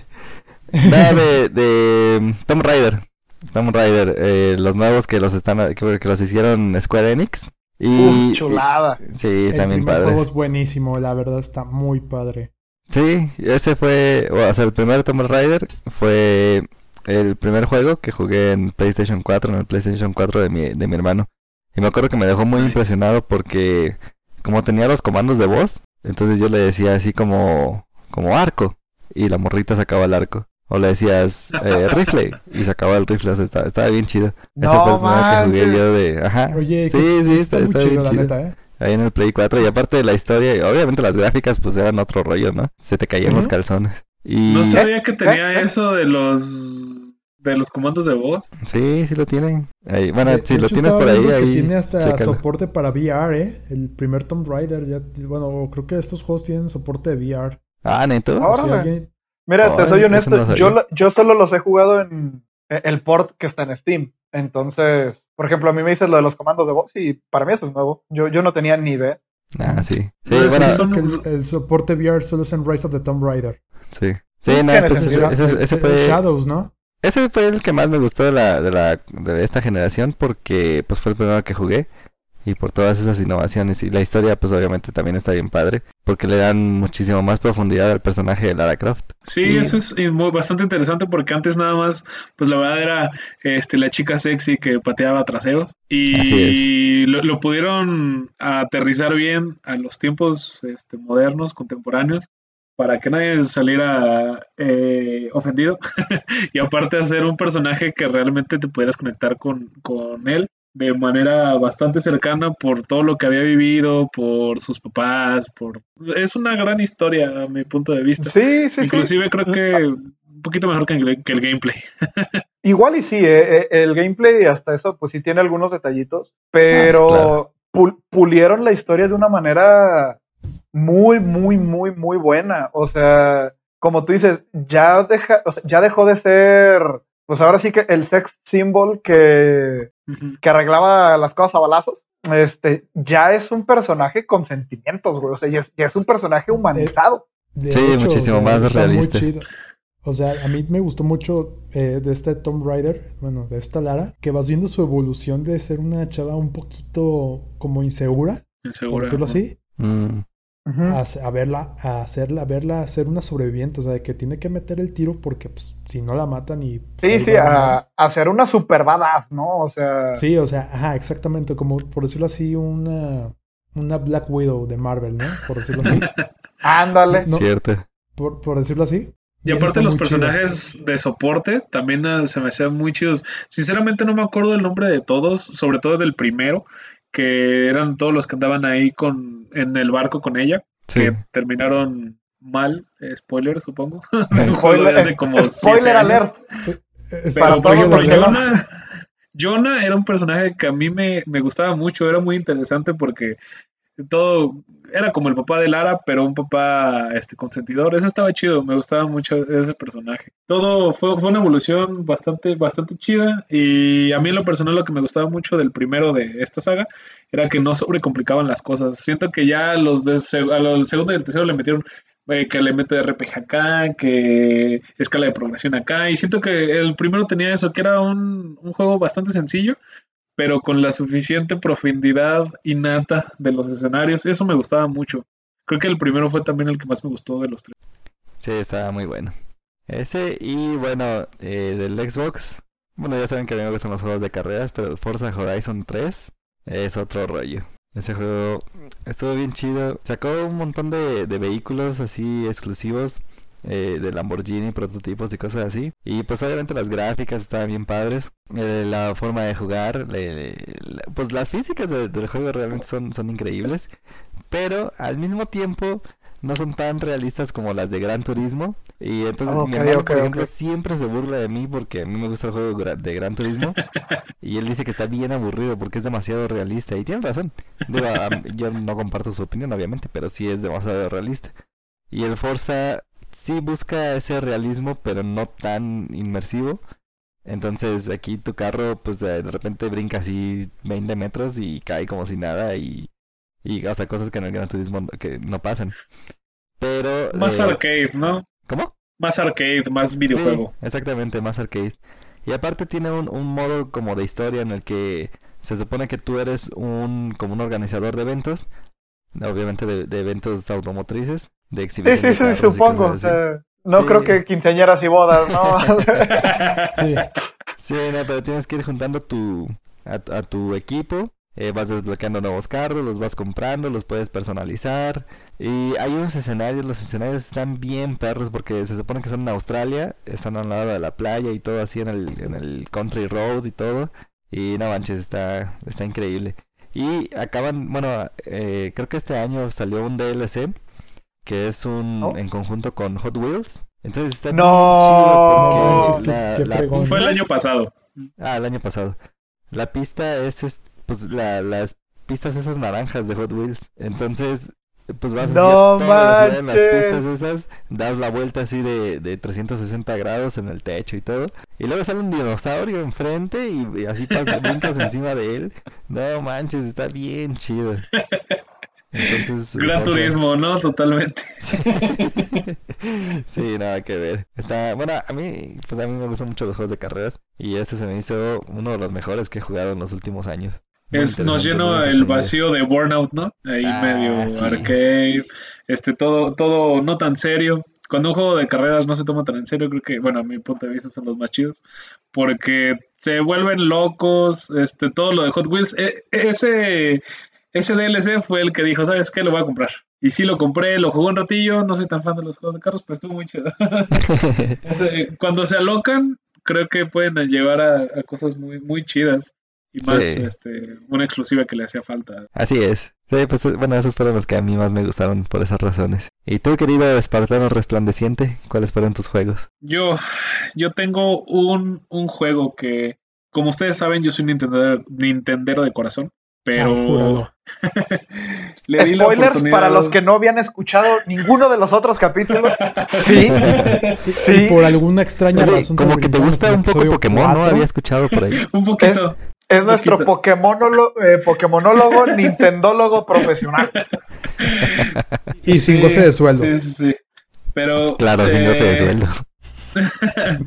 Nada de, de um, Tomb Raider. Tomb Raider, eh, los nuevos que los están que, que los hicieron Square Enix. Y, Uf, chulada. y- sí, El están bien primer juego padres. es buenísimo, la verdad está muy padre. Sí, ese fue, o sea, el primer Tomb Raider fue el primer juego que jugué en PlayStation 4, en el PlayStation 4 de mi, de mi hermano. Y me acuerdo que me dejó muy impresionado porque como tenía los comandos de voz, entonces yo le decía así como, como arco, y la morrita sacaba el arco. O le decías eh, rifle y sacaba el rifle, o sea, estaba, estaba bien chido. Ese fue el No primero que jugué yo de, ajá, Oye, Sí, que- sí, está- muy está bien chido, la chido. neta, ¿eh? ahí en el Play 4. Y aparte de la historia, obviamente las gráficas pues eran otro rollo, ¿no? Se te caían los calzones. Y... No sabía que tenía ¿Eh? ¿Eh? eso de los de los comandos de voz. Sí, sí lo tienen. Ahí, bueno, De- si de lo hecho, tienes por ahí, ahí. Tiene hasta chécalo. soporte para VR, ¿eh? El primer Tomb Raider ya, bueno, creo que estos juegos tienen soporte de VR. Ah, neto. Ahora- Si Órale. alguien- Mira, te soy honesto, no yo, lo- yo solo los he jugado en eh, el port que está en Steam. Entonces, por ejemplo, a mí me dices lo de los comandos de voz y para mí eso es nuevo. Yo, yo no tenía ni idea. Ah, sí. Sí, bueno, son- el, el soporte VR solo es en Rise of the Tomb Raider. sí. Sí, no, tiene pues ese, ese- ese fue, Shadows, ¿no? Ese fue el que más me gustó de la, de la, de esta generación porque pues fue el primero que jugué y por todas esas innovaciones y la historia pues obviamente también está bien padre porque le dan muchísimo más profundidad al personaje de Lara Croft. Sí, Y- eso es eh, muy- bastante interesante porque antes nada más, pues la verdad era este, la chica sexy que pateaba traseros y lo pudieron aterrizar bien a los tiempos este, modernos, contemporáneos, para que nadie saliera eh, ofendido y aparte hacer un personaje que realmente te pudieras conectar con, con él de manera bastante cercana por todo lo que había vivido, por sus papás, por... Es una gran historia a mi punto de vista. Sí, sí, sí. Inclusive creo que un poquito mejor que el, que el gameplay. Igual y sí, eh, eh, el gameplay hasta eso, pues sí tiene algunos detallitos, pero Ah, claro. pul- pulieron la historia de una manera muy, muy, muy, muy buena. O sea, como tú dices, ya, deja, o sea, ya dejó de ser, pues ahora sí que el sex symbol que, que arreglaba las cosas a balazos. Este, ya es un personaje con sentimientos, güey. O sea, ya es, ya es un personaje humanizado. De Sí, muchísimo más realista. chido. O sea, a mí me gustó mucho eh, de este Tomb Raider, bueno, de esta Lara, que vas viendo su evolución de ser una chava un poquito como insegura, por Seguro. decirlo así, Mm, Ujú. a, a verla, a hacerla, a verla ser una sobreviviente, o sea, de que tiene que meter el tiro porque pues, si no la matan y... pues, Sí, sí, a, a ser una super badass, ¿no? O sea, Sí, o sea, ajá, exactamente, como por decirlo así, una, una Black Widow de Marvel, ¿no? Por decirlo así. ándale. No. Cierto. por, por decirlo así. Y aparte los personajes de soporte también ah, se me hacían muy chidos. Sinceramente no me acuerdo el nombre de todos, sobre todo del primero, que eran todos los que andaban ahí con en el barco con ella, que terminaron mal, spoiler supongo. Spoiler, como spoiler alert. Pero Jonah, Jonah era un personaje que a mí me, me gustaba mucho, era muy interesante porque todo era como el papá de Lara, pero un papá este consentidor. Eso estaba chido, me gustaba mucho ese personaje. Todo fue, fue una evolución bastante, bastante chida. Y a mí en lo personal lo que me gustaba mucho del primero de esta saga era que no sobrecomplicaban las cosas. Siento que ya los de, a los segundo y el tercero le metieron eh, que le mete RPG acá, que escala de progresión acá. Y siento que el primero tenía eso, que era un, un juego bastante sencillo, pero con la suficiente profundidad innata de los escenarios. Eso me gustaba mucho. Creo que el primero fue también el que más me gustó de los tres. Sí, estaba muy bueno. Ese y bueno, eh, del Xbox. Bueno, ya saben que a mí me gustan los juegos de carreras, pero Forza Horizon 3 es otro rollo. Ese juego estuvo bien chido. Sacó un montón de vehículos así exclusivos eh, de Lamborghini, prototipos y cosas así. Y pues obviamente las gráficas estaban bien padres. Eh, la forma de jugar, pues las físicas del juego realmente son, son increíbles. Pero al mismo tiempo no son tan realistas como las de Gran Turismo. Y entonces mi hermano, por ejemplo, siempre se burla de mí porque a mí me gusta el juego de Gran Turismo. y él dice que está bien aburrido porque es demasiado realista. Y tiene razón. yo no comparto su opinión, obviamente, pero sí es demasiado realista. Y el Forza sí busca ese realismo, pero no tan inmersivo. Entonces aquí tu carro, pues de repente brinca así 20 metros y cae como si nada y, y o sea, cosas que en el Gran Turismo que no pasan. Pero... Más eh, arcade, ¿no? ¿Cómo? Más arcade, más videojuego. exactamente, más arcade. Y aparte tiene un, un modo como de historia en el que se supone que tú eres un como un organizador de eventos, obviamente de eventos automotrices de exhibición. Sí, sí, sí, supongo. no creo que quinceañeras y bodas, ¿no? sí. sí, pero tienes que ir juntando tu, a, tu equipo. Eh, vas desbloqueando nuevos carros, los vas comprando, los puedes personalizar. Y hay unos escenarios, los escenarios están bien perros porque se supone que son en Australia, están al lado de la playa y todo así en el, en el country road y todo. Y no manches, está, está increíble. Y acaban, bueno, eh, creo que este año salió un DLC que es un en conjunto con Hot Wheels. Entonces está no. chido la, Fue el año pasado. Ah, el año pasado. La pista es, pues la, las pistas esas naranjas de Hot Wheels. Entonces, pues vas no así toda en las pistas esas, das la vuelta así de, de 360 grados en el techo y todo. Y luego sale un dinosaurio enfrente y, así pasas, brincas encima de él. No manches, está bien chido. Entonces, Gran turismo, ¿no? Totalmente. sí, nada que ver. Está, bueno, a mí, pues a mí me gustan mucho los juegos de carreras y este se me hizo uno de los mejores que he jugado en los últimos años. Es, nos lleno el vacío de Burnout, ¿no? Ahí ah, medio arcade, este, todo, todo no tan serio. Cuando un juego de carreras no se toma tan en serio, creo que, bueno, a mi punto de vista son los más chidos, porque se vuelven locos, este, todo lo de Hot Wheels, e, ese ese DLC fue el que dijo, ¿sabes qué? Lo voy a comprar. Y sí lo compré, lo jugué un ratillo, no soy tan fan de los juegos de carros, pero estuvo muy chido. Cuando se alocan, creo que pueden llevar a, cosas muy, muy chidas. Y más este, una exclusiva que le hacía falta. Así es. pues bueno, esos fueron los que a mí más me gustaron por esas razones. ¿Y tú, querido Espartano Resplandeciente, cuáles fueron tus juegos? Yo, yo tengo un, un juego que, como ustedes saben, yo soy un Nintendero, Nintendero de corazón. Pero. Ah, Spoilers para los que no habían escuchado ninguno de los otros capítulos. Sí. sí. por alguna extraña razón. Como que te gusta un poco Pokémon, ¿no? Había escuchado por ahí. un poquito. Es, nuestro Pokémonólogo, eh, Pokémonólogo Nintendólogo profesional. y sin goce de sueldo. Sí, sí, sí. Pero. Claro, sin goce de eh, sueldo.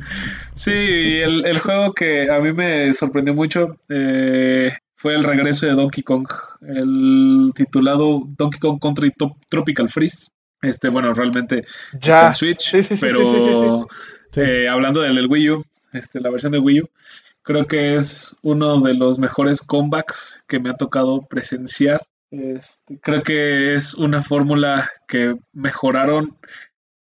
sí, el, el, juego que a mí me sorprendió mucho eh, fue el regreso de Donkey Kong, el titulado Donkey Kong Country Tropical Freeze. Este, bueno, realmente ya. está en Switch, pero eh, hablando del Wii U, este, la versión de Wii U, creo que es uno de los mejores comebacks que me ha tocado presenciar. Este, creo que es una fórmula que mejoraron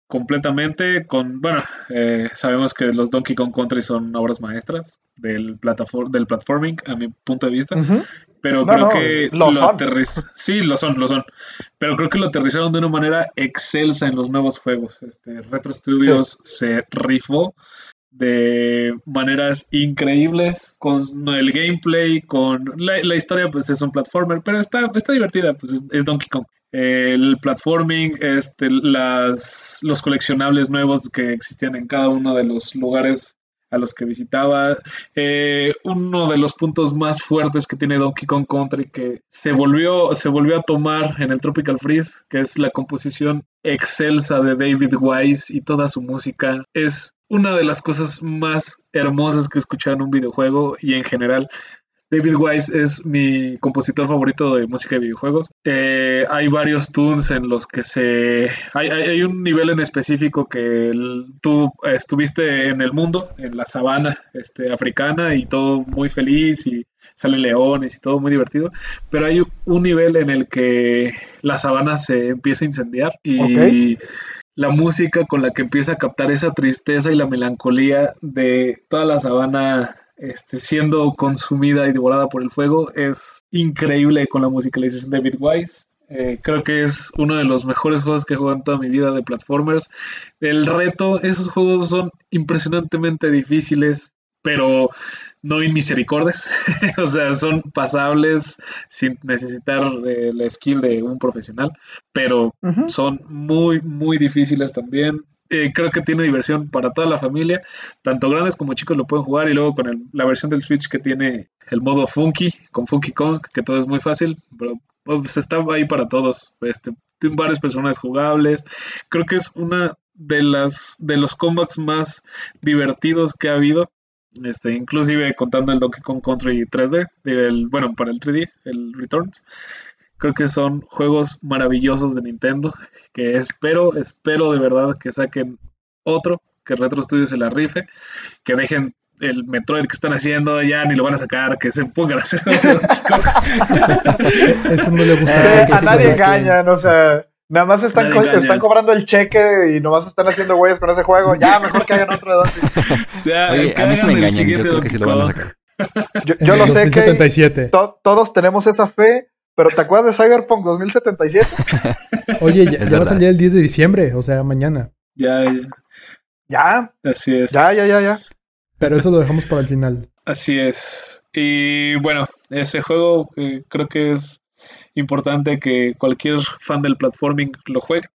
completamente con, bueno, eh, sabemos que los Donkey Kong Country son obras maestras del, plataform, del platforming, a mi punto de vista, pero creo que lo, aterrizaron, sí, lo son, lo son, pero creo que lo aterrizaron de una manera excelsa en los nuevos juegos. Este, Retro Studios se rifó de maneras increíbles con el gameplay, con la, historia, pues es un platformer, pero está, está divertida, pues es Donkey Kong el platforming, este, las, los coleccionables nuevos que existían en cada uno de los lugares a los que visitaba. Eh, uno de los puntos más fuertes que tiene Donkey Kong Country que se volvió, se volvió a tomar en el Tropical Freeze, que es la composición excelsa de David Wise y toda su música. Es una de las cosas más hermosas que he escuchado en un videojuego y en general. David Wise es mi compositor favorito de música de videojuegos. Eh, hay varios tunes en los que se... Hay, un nivel en específico que tú estuviste en el mundo, en la sabana este, africana y todo muy feliz y salen leones y todo muy divertido. Pero hay un nivel en el que la sabana se empieza a incendiar y... la música con la que empieza a captar esa tristeza y la melancolía de toda la sabana este, siendo consumida y devorada por el fuego. Es increíble con la musicalización de David Wise. Eh, creo que es uno de los mejores juegos que he jugado en toda mi vida de platformers. El reto, esos juegos son impresionantemente difíciles, pero no inmisericordes. o sea, son pasables sin necesitar eh, la skill de un profesional, pero son muy, muy difíciles también. Eh, creo que tiene diversión para toda la familia, tanto grandes como chicos lo pueden jugar y luego con la versión del Switch que tiene el modo Funky, con Funky Kong, que todo es muy fácil, pero pues, está ahí para todos. Este, tiene varias personas jugables. Creo que es una de las de los combats más divertidos que ha habido. Este, inclusive contando el Donkey Kong Country 3D, el, bueno, para el 3D, el Returns. Creo que son juegos maravillosos de Nintendo que espero, espero de verdad que saquen otro, que Retro Studios se la rife, que dejen el Metroid que están haciendo ya ni lo van a sacar, que se pongan a hacer. Eso no le gusta. Eh, a nadie engañan, o sea, nada más están, están cobrando el cheque y nomás están haciendo güeyes con ese juego. Ya, mejor que hagan otro de ya, Oye, a mí se me engañan, yo creo que sí lo van a sacar. Yo, lo sé que todos tenemos esa fe, pero ¿te acuerdas de Cyberpunk 2077? Oye, ya, va a salir el 10 de diciembre, o sea, mañana. Ya, ya. ¿Ya? Así es. Ya, ya, ya, ya. Pero eso lo dejamos para el final. Así es. Y bueno, ese juego eh, creo que es importante que cualquier fan del platforming lo juegue.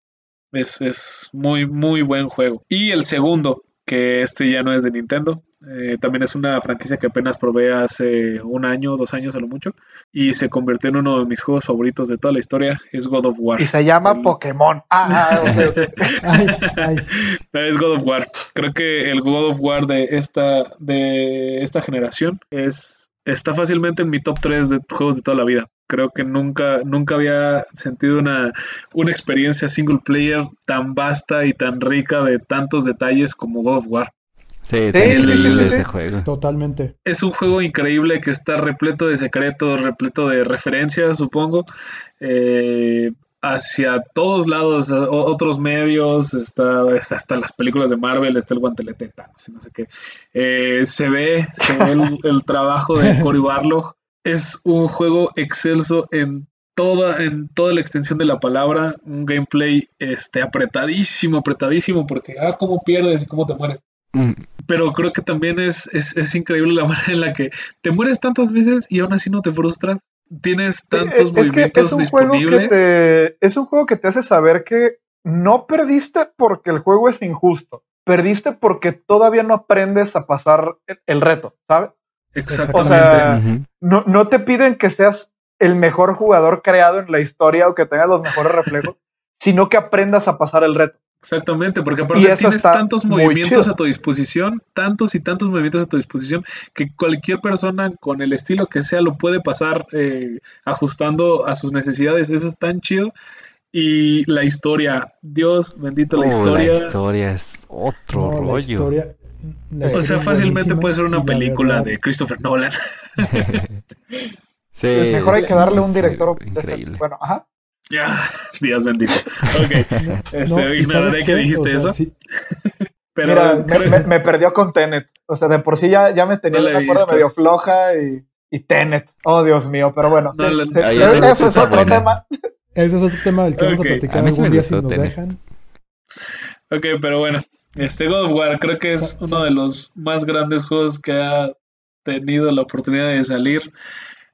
Es, es muy, muy buen juego. Y el segundo, que este ya no es de Nintendo. Eh, también es una franquicia que apenas probé hace un año, dos años a lo mucho, y se convirtió en uno de mis juegos favoritos de toda la historia, es God of War. Y se llama Pokémon. Ah, Es God of War. Creo que el God of War de esta, de esta generación es, está fácilmente en mi top 3 de juegos de toda la vida. Creo que nunca, nunca había sentido una, una experiencia single player tan vasta y tan rica de tantos detalles como God of War. Sí, está increíble ese juego. Totalmente. Es un juego increíble que está repleto de secretos, repleto de referencias, supongo. Eh, hacia todos lados, otros medios, está, hasta las películas de Marvel, está el guantelete no sé qué. Eh, se ve, se ve el, trabajo de Cory Barlog es un juego excelso en toda, en toda la extensión de la palabra, un gameplay este, apretadísimo, apretadísimo, porque ah, cómo pierdes y cómo te mueres. Mm. Pero creo que también es, es, increíble la manera en la que te mueres tantas veces y aún así no te frustras. Tienes tantos movimientos es disponibles. es un juego que te hace saber que no perdiste porque el juego es injusto. Perdiste porque todavía no aprendes a pasar el reto, ¿sabes? Exactamente. O sea, no, no te piden que seas el mejor jugador creado en la historia o que tengas los mejores reflejos, sino que aprendas a pasar el reto. Exactamente, porque aparte tienes tantos movimientos a tu disposición, tantos y tantos movimientos a tu disposición, que cualquier persona con el estilo que sea lo puede pasar eh, ajustando a sus necesidades. Eso es tan chido. Y la historia, Dios bendito, la oh, historia. La historia es otro rollo o sea, fácilmente puede ser una película de Christopher Nolan. sí, pues mejor hay que darle un director increíble. Bueno, ajá. Ya, Dios bendito. Ok, este, No, ¿y ignoraré que qué? dijiste O sea, eso. sí, Pero Mira, me, creo- me- me perdió con Tenet. O sea, de por sí ya, ya me tenía No la una cuerda medio floja y, y Tenet. Oh, Dios mío, pero bueno. No, eso es otro buena. tema. ese es otro tema del que vamos a platicar a mí sí algún me día gustó si nos Tenet. dejan. Ok, pero bueno, este God of War creo que es uno de los más grandes juegos que ha tenido la oportunidad de salir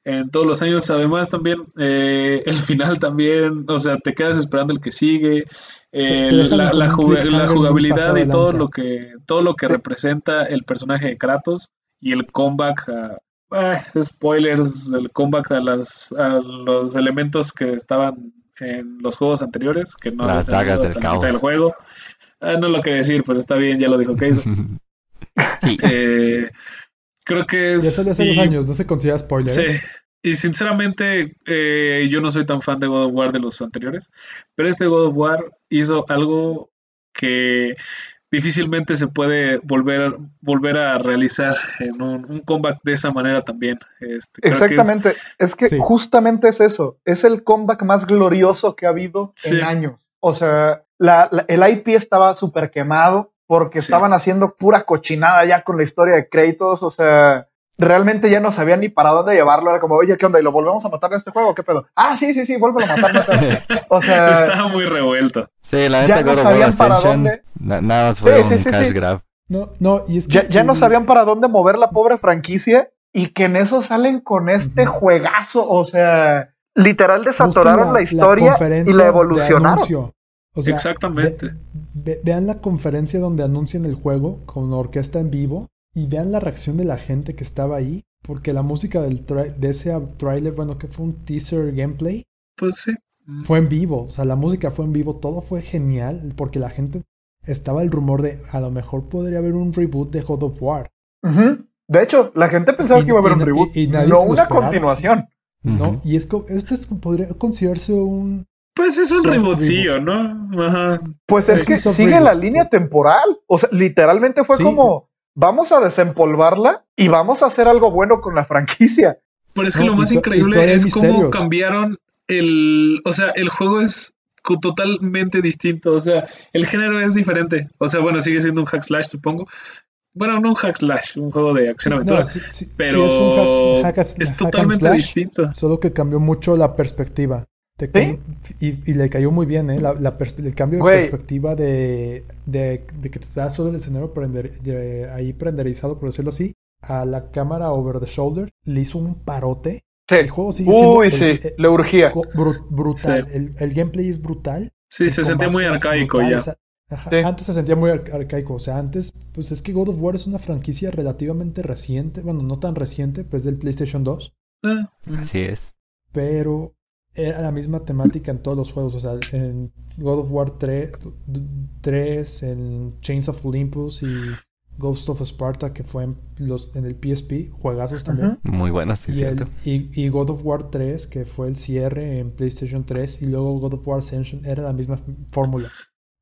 en todos los años. Además, también eh, el final también, o sea, te quedas esperando el que sigue. eh, la, ju- jugabilidad y todo lo que todo lo que representa el personaje de Kratos y el comeback a, ah, spoilers el comeback a las a los elementos que estaban en los juegos anteriores que no Las dagas caos. del juego Ah, no lo quería decir pero está bien ya lo dijo Keizo sí, Eh, creo que es Ya salió hace y- dos años, no se considera spoiler. Sí, ¿eh? y sinceramente eh, yo no soy tan fan de God of War de los anteriores, pero este God of War hizo algo que difícilmente se puede volver, volver a realizar en un, un comeback de esa manera también. Este, creo que es- Exactamente. Es, que Sí. justamente es eso. Es el comeback más glorioso que ha habido Sí. en años. O sea, la- la- el IP estaba súper quemado porque Sí. estaban haciendo pura cochinada ya con la historia de Kratos. O sea, realmente ya no sabían ni para dónde llevarlo. Era como, oye, ¿qué onda? ¿Y lo volvemos a matar en este juego? ¿Qué pedo? Ah, sí, sí, sí, vuélvelo a matar. matar". O sea, estaba muy revuelto. sí, la Ya neta no God of War sabían para dónde. na- nada más fue Sí, un sí, sí, cash sí. grab. No, no, y es que ya, ya no sabían para dónde mover la pobre franquicia y que en eso salen con este juegazo. O sea, literal desatoraron la, historia y la de evolucionaron. Anuncio. O sea, Exactamente. ve- ve- vean la conferencia donde anuncian el juego con orquesta en vivo y vean la reacción de la gente que estaba ahí, porque la música del de ese trailer, bueno, que fue un teaser gameplay, Pues sí. fue en vivo, o sea, la música fue en vivo, todo fue genial, porque la gente estaba el rumor de a lo mejor podría haber un reboot de God of War. De hecho, la gente pensaba Y- que iba a haber y un reboot, y- y nadie no una continuación. ¿no? Y es este es- podría considerarse un Pues es un Soft rebootcillo, ¿no? Ajá. Pues Sí, es que sigue la línea temporal. O sea, literalmente fue Sí. como, vamos a desempolvarla y vamos a hacer algo bueno con la franquicia. Pero es que No, lo más increíble es cómo cambiaron el... O sea, el juego es totalmente distinto. O sea, el género es diferente. O sea, bueno, sigue siendo un hack slash, supongo. Bueno, no un hack slash, un juego de acción aventura. sí- sí- sí pero es un hack- hack as- es hack and totalmente slash, distinto. Solo que cambió mucho la perspectiva. Y, y le cayó muy bien, ¿eh? La, la pers- el cambio de perspectiva de, de, de que te estás solo el escenario prender- de- ahí renderizado, por decirlo así, a la cámara over the shoulder, le hizo un parote. Sí. El juego sigue siendo Uy, el- sí, el- le urgía. bru- brutal. Sí. El, el gameplay es brutal. Sí, el se sentía muy arcaico brutal, ya. o sea, ajá, Sí. Antes se sentía muy ar- arcaico. O sea, antes, pues es que God of War es una franquicia relativamente reciente. Bueno, no tan reciente, pues del PlayStation 2. Ah, Así es. pero era la misma temática en todos los juegos. O sea, en God of War 3, 3 en Chains of Olympus y Ghost of Sparta, que fue en, los, en el PSP, juegazos también. Muy bueno, sí, y, el- cierto. y, y God of War 3, que fue el cierre en PlayStation 3, y luego God of War Ascension, era la misma fórmula.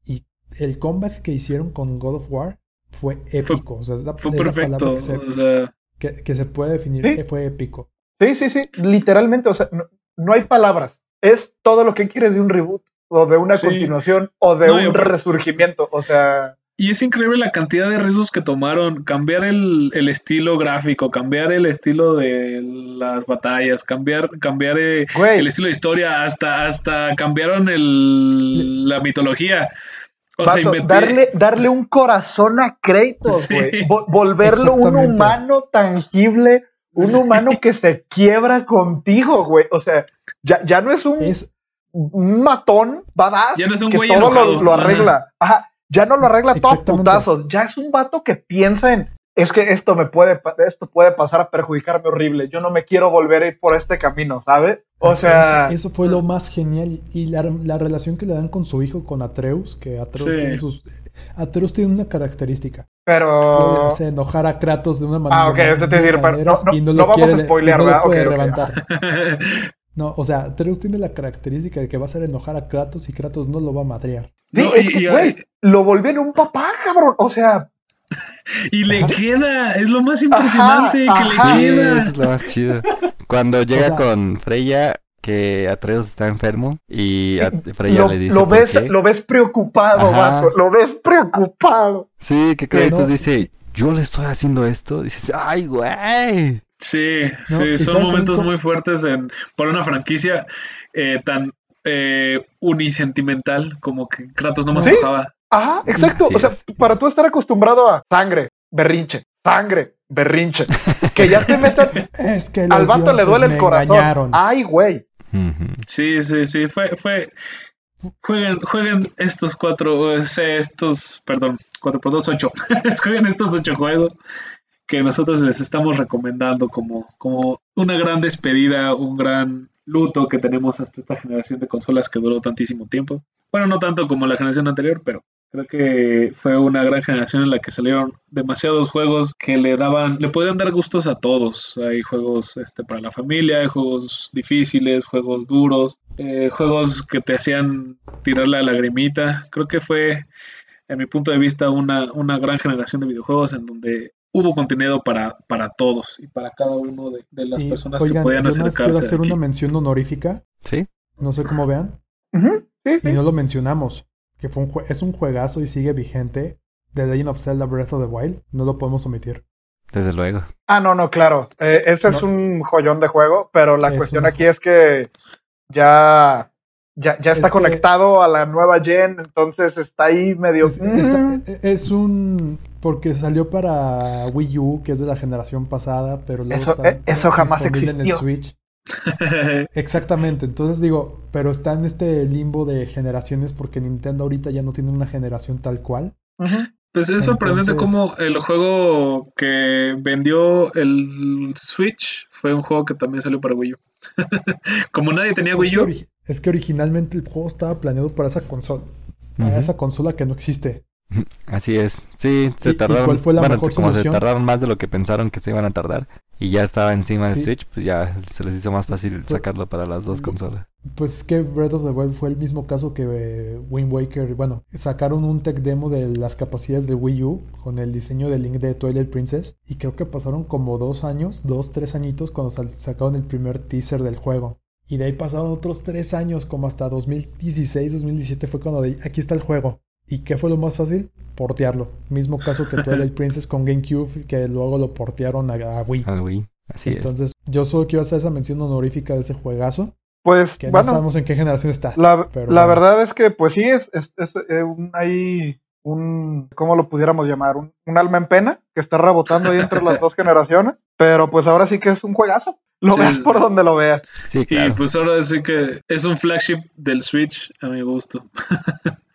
Y el comeback que hicieron con God of War fue épico. o sea, es la, Fue es la perfecto. palabra que se, O sea, que- que se puede definir, Sí. que fue épico. Sí, sí, sí, literalmente, o sea, no, no hay palabras. Es todo lo que quieres de un reboot o de una Sí. continuación o de No, un resurgimiento. O sea, Y es increíble la cantidad de riesgos que tomaron. Cambiar el, el estilo gráfico, cambiar el estilo de las batallas, cambiar, cambiar eh, el estilo de historia, hasta, hasta cambiaron el, la mitología. O sea, inventé- darle, darle un corazón a Kratos, Sí. volverlo un humano tangible, un humano que se quiebra contigo, güey. O sea, ya, ya no es un, Es, un matón badass Ya no es un que güey todo lo, lo arregla. Ajá. Ya no lo arregla todo putazos. Ya es un vato que piensa en es que esto me puede esto puede pasar a perjudicarme horrible. Yo no me quiero volver a ir por este camino, ¿sabes? O sea, eso, eso fue lo más genial. Y la, la relación que le dan con su hijo, con Atreus, que Atreus Sí. tiene sus. Atreus tiene una característica. Pero hacer enojar a Kratos de una manera. Ah, ok, eso te decir, pero no- no- y no lo vamos a spoilear, ¿verdad? No, o sea, Atreus tiene la característica de que va a hacer enojar a Kratos y Kratos no lo va a madrear. sí, No, es y- que, güey, lo volvió un papá, cabrón. O sea, Y le Ajá. queda, es lo más impresionante Ajá, que ajá. le Sí, queda. eso es lo más chido. Cuando llega sea- con Freya, que Atreus está enfermo y Freya lo, le dice lo ¿por ves, qué? lo ves preocupado. Lo ves preocupado. Sí, que Kratos no- dice, yo le estoy haciendo esto. Dices, ay, güey. Sí, No, sí, ¿y son momentos muy fuertes en, para una franquicia eh, tan eh, unisentimental como que Kratos no más ¿Sí? enojaba. Ajá, exacto. Así o sea, es. para tú estar acostumbrado a sangre, berrinche, sangre, berrinche, que ya te metan Es que al vato le duele el corazón. engañaron. Ay, güey. Sí, sí, sí, fue, fue, jueguen, jueguen estos cuatro, estos, perdón, cuatro por dos, ocho, jueguen estos ocho juegos que nosotros les estamos recomendando como, como una gran despedida, un gran luto que tenemos hasta esta generación de consolas que duró tantísimo tiempo. Bueno, no tanto como la generación anterior, pero creo que fue una gran generación en la que salieron demasiados juegos que le daban, le podían dar gustos a todos. Hay juegos este, para la familia, hay juegos difíciles, juegos duros, eh, juegos que te hacían tirar la lagrimita. Creo que fue, en mi punto de vista, una, una gran generación de videojuegos en donde hubo contenido para, para todos y para cada uno de, de las Y, personas oigan, que podían quiero acercarse hacer aquí. una mención honorífica. ¿Sí? No sé cómo vean. Ujú, Sí, sí. Y no lo mencionamos. Que fue un jue- es un juegazo y sigue vigente. The Legend of Zelda Breath of the Wild. No lo podemos omitir. Desde luego. Ah, no, no, claro. Eh, este es un joyón de juego, pero la Es cuestión un- aquí es que ya, ya, ya está Es que- conectado a la nueva gen, entonces está ahí medio. Es, Mm. está- es un... Porque salió para Wii U, que es de la generación pasada, pero luego Eso- está eh, eso jamás disponible en el existió. Switch. Exactamente, entonces digo, pero está en este limbo de generaciones porque Nintendo ahorita ya no tiene una generación tal cual. Pues es sorprendente cómo el juego que vendió el Switch fue un juego que también salió para Wii U. Como nadie tenía Es Wii U, es que originalmente el juego estaba planeado para esa consola, para esa consola que no existe. Así es. Sí, se ¿Y- y tardaron. cuál fue la bueno, mejor como se tardaron más de lo que pensaron que se iban a tardar y ya estaba encima del Sí. Switch, pues ya se les hizo más fácil sacarlo para las dos consolas. Pues es que Breath of the Wild fue el mismo caso que eh, Wind Waker. Bueno, sacaron un tech demo de las capacidades de Wii U con el diseño del Link de Twilight Princess. Y creo que pasaron como dos años, dos, tres añitos cuando sacaron el primer teaser del juego. Y de ahí pasaron otros tres años, como hasta 2016, 2017 fue cuando de, aquí está el juego. ¿Y qué fue lo más fácil? Portearlo. Mismo caso que Twilight Princess con GameCube, que luego lo portearon a, a Wii. Al Wii. Así es. Entonces, yo solo quiero hacer esa mención honorífica de ese juegazo. Pues Que no bueno, sabemos en qué generación está. la, pero la bueno. verdad es que, pues sí, es, es, es, eh, un, hay un, ¿cómo lo pudiéramos llamar? Un, un alma en pena que está rebotando ahí entre las dos generaciones. Pero pues ahora sí que es un juegazo. Lo Sí, veas sí, por sí. donde lo veas. Sí, y claro. pues ahora sí que es un flagship del Switch a mi gusto.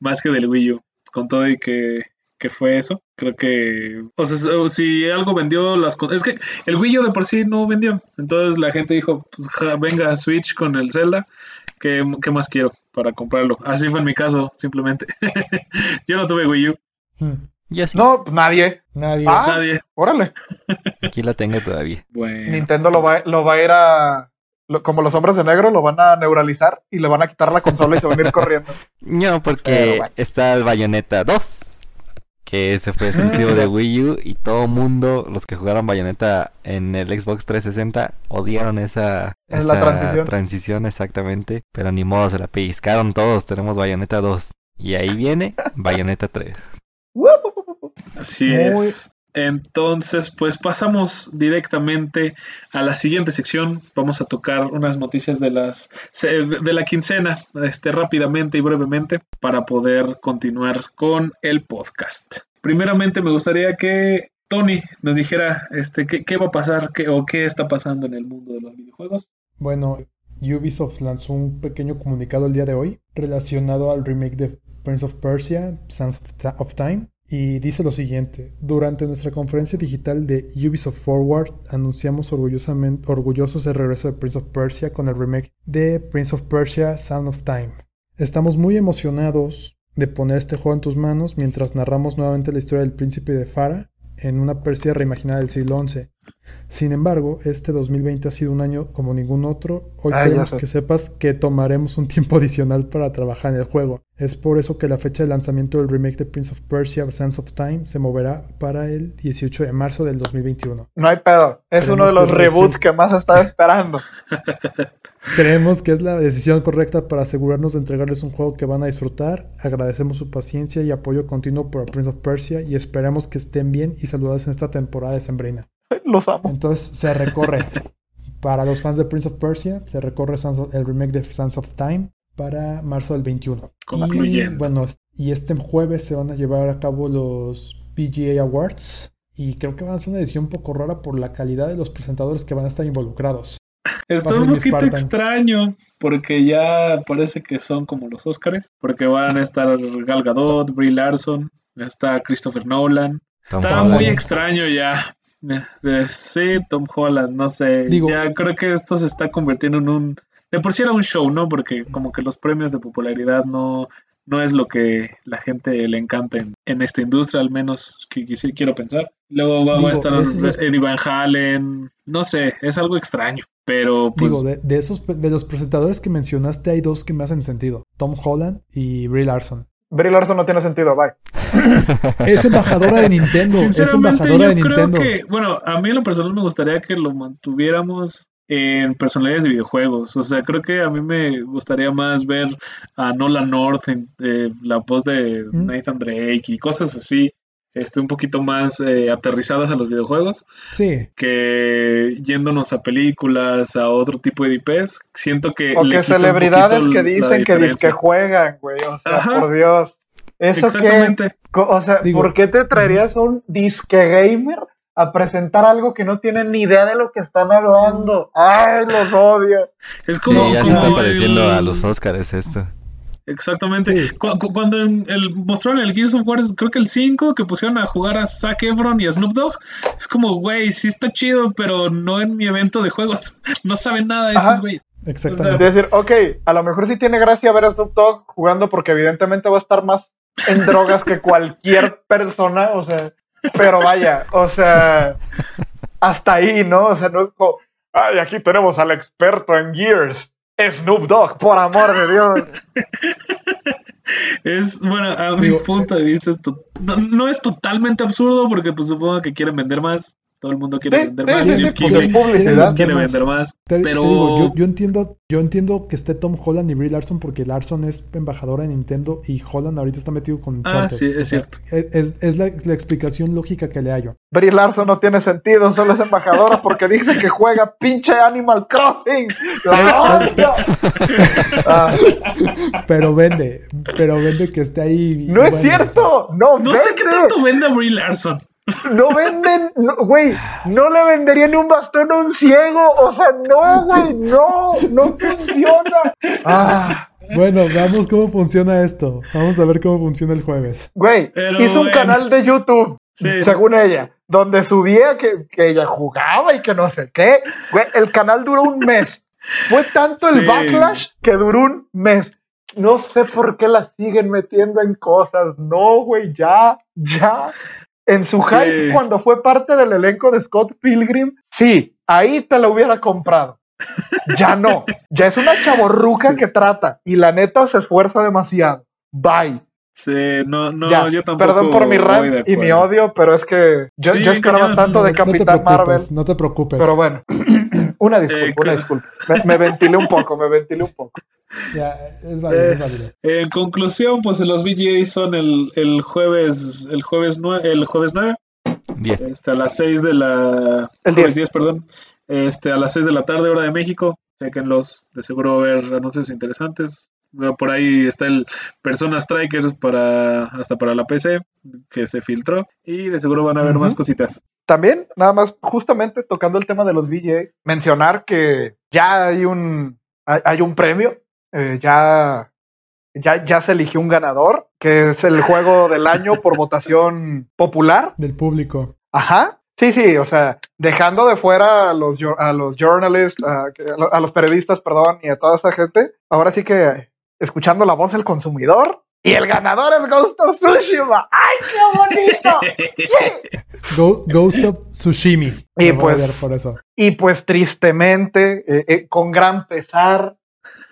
Más que del Wii U. Con todo y que, que fue eso, creo que... O sea, si algo vendió las... con- Es que el Wii U de por sí no vendió. Entonces la gente dijo, pues ja, venga Switch con el Zelda. ¿Qué, qué más quiero para comprarlo? Así fue en mi caso, simplemente. Yo no tuve Wii U. Hmm. No, pues nadie. Nadie. Ah. Nadie. Órale. Aquí la tengo todavía. Bueno. Nintendo lo va, lo va a ir a. lo- como los hombres de negro, lo van a neuralizar y le van a quitar la consola y se van a ir corriendo. No, porque bueno. está el Bayonetta 2, que ese fue exclusivo de Wii U y todo mundo, los que jugaron Bayonetta en el Xbox 360, odiaron esa, Es la transición. transición exactamente, pero ni modo, se la pellizcaron todos, tenemos Bayonetta 2 y ahí viene Bayonetta 3. Así Muy- es. Entonces, pues pasamos directamente a la siguiente sección. Vamos a tocar unas noticias de las de la quincena, este rápidamente y brevemente para poder continuar con el podcast. Primeramente, me gustaría que Tony nos dijera este qué, qué va a pasar qué, o qué está pasando en el mundo de los videojuegos. Bueno, Ubisoft lanzó un pequeño comunicado el día de hoy relacionado al remake de Prince of Persia, Sands of Time, y dice lo siguiente. Durante nuestra conferencia digital de Ubisoft Forward, anunciamos orgullosamente, orgullosos el regreso de Prince of Persia con el remake de Prince of Persia, Sound of Time. Estamos muy emocionados de poner este juego en tus manos mientras narramos nuevamente la historia del príncipe de Farah en una Persia reimaginada del siglo XI. Sin embargo, este 2020 ha sido un año como ningún otro. Hoy Ah, queremos que sepas que tomaremos un tiempo adicional para trabajar en el juego. Es por eso que la fecha de lanzamiento del remake de Prince of Persia Sands of Time se moverá para el 18 de marzo del 2021. No hay pedo. Es uno de los que reboots que más estaba esperando. Creemos que es la decisión correcta para asegurarnos de entregarles un juego que van a disfrutar. Agradecemos su paciencia y apoyo continuo por Prince of Persia y esperamos que estén bien y saludados en esta temporada de Sembrina. Los amo. Entonces se recorre. Para los fans de Prince of Persia, se recorre el remake de Sands of Time para marzo del 21. Y Concluyendo. bueno, y este jueves se van a llevar a cabo los PGA Awards. Y creo que van a ser una edición un poco rara por la calidad de los presentadores que van a estar involucrados. Está un poquito Spartan. extraño porque ya parece que son como los Oscars, porque van a estar Gal Gadot, Brie Larson, está Christopher Nolan. Está muy extraño ya. Sí, Tom Holland, no sé. Digo- ya creo que esto se está convirtiendo en un... De por sí era un show, ¿no? Porque como que los premios de popularidad no, no es lo que la gente le encanta en, en esta industria, al menos que, que sí quiero pensar. Luego va, Digo, a estar es- Eddie Van Halen, no sé, es algo extraño. Pero pues Digo, de, de esos de los presentadores que mencionaste hay dos que me hacen sentido. Tom Holland y Brie Larson. Brie Larson no tiene sentido, bye. Es embajadora de Nintendo. Es Sinceramente, embajadora yo de creo Nintendo. que, bueno, a mí en lo personal me gustaría que lo mantuviéramos en personalidades de videojuegos. O sea, creo que a mí me gustaría más ver a Nolan North en eh, la voz de Mm. Nathan Drake y cosas así, este, un poquito más eh, aterrizadas a los videojuegos, Sí. que yéndonos a películas, a otro tipo de IPs. Siento que O le que celebridades que dicen que disque juegan, güey. O sea, Ajá. por Dios. Eso que, Exactamente. o sea, Digo- ¿por qué te traerías a un disque gamer a presentar algo que no tienen ni idea de lo que están hablando? Ay, los odio. Es Sí, como, ya se está pareciendo el- a los Oscars esto. Exactamente. Sí. Cu- cu- Cuando el, mostraron el Gears of War, creo que el 5, que pusieron a jugar a Zac Efron y a Snoop Dogg, es como, güey, sí está chido, pero no en mi evento de juegos. No saben nada de Ajá. esos güeyes. Exactamente. De decir, ok, a lo mejor sí tiene gracia ver a Snoop Dogg jugando porque evidentemente va a estar más en drogas que cualquier persona, o sea, pero vaya, o sea, hasta ahí, ¿no? O sea, no es como, ay, aquí tenemos al experto en Gears, Snoop Dogg, por amor de Dios. Es, bueno, a mi punto de vista, es to- no, no es totalmente absurdo, porque pues supongo que quieren vender más. Todo el mundo quiere vender más. Jeff quiere vender más. Te, te pero digo, yo, yo entiendo, yo entiendo que esté Tom Holland y Brie Larson porque Larson es embajadora de Nintendo y Holland ahorita está metido con Ah, sí, es O sea, cierto. Es, es la, la explicación lógica que le hallo. Brie Larson no tiene sentido, solo es embajadora porque dice que juega pinche Animal Crossing. Ah, Pero vende, pero vende que esté ahí. no es cierto, no, no sé qué tanto vende a Brie Larson. No venden, no, güey, no le vendería ni un bastón a un ciego. O sea, no, güey, no, no funciona. Ah, Bueno, veamos cómo funciona esto. Vamos a ver cómo funciona el jueves. güey, hizo un bueno. canal de YouTube, Sí. según ella, donde subía que, que ella jugaba y que no sé qué. Güey, el canal duró un mes. Fue tanto Sí. el backlash que duró un mes. No sé por qué la siguen metiendo en cosas. No, güey, ya, ya. En su Sí. hype, cuando fue parte del elenco de Scott Pilgrim, sí, ahí te la hubiera comprado. Ya no. Ya es una chaborruca Sí. que trata y la neta se esfuerza demasiado. Bye. Sí, no, no, ya. yo tampoco. Perdón por mi rant y mi odio, pero es que yo, Sí, yo esperaba cañón. tanto de No Capitán preocupes, Marvel. No te preocupes. Pero bueno, una disculpa, Eh, una creo- disculpa. Me, me ventilé un poco, me ventilé un poco. Ya, es válido, es válido. Es- en conclusión, pues los VGA son el, el jueves, el jueves 9, el jueves 9, 10. este, a las 6 de la El jueves 10. 10, perdón. Este, a las 6 de la tarde, hora de México. Chequenlos, de seguro va a haber anuncios interesantes. Por ahí está el Persona Strikers para hasta para la PC que se filtró y de seguro van a haber más cositas. También, nada más, justamente tocando el tema de los VJ, mencionar que ya hay un, hay, hay un premio, eh, ya, ya, ya se eligió un ganador, que es el juego del año por votación popular. Del público. Ajá. Sí, sí, o sea, dejando de fuera a los, a los journalists, a, a los periodistas, perdón, y a toda esa gente, ahora sí que escuchando la voz del consumidor, Y el ganador es Ghost of Tsushima. ¡Ay, qué bonito! Ghost of Tsushimi. Y pues- odiar por eso. Y pues tristemente, eh, eh, con gran pesar,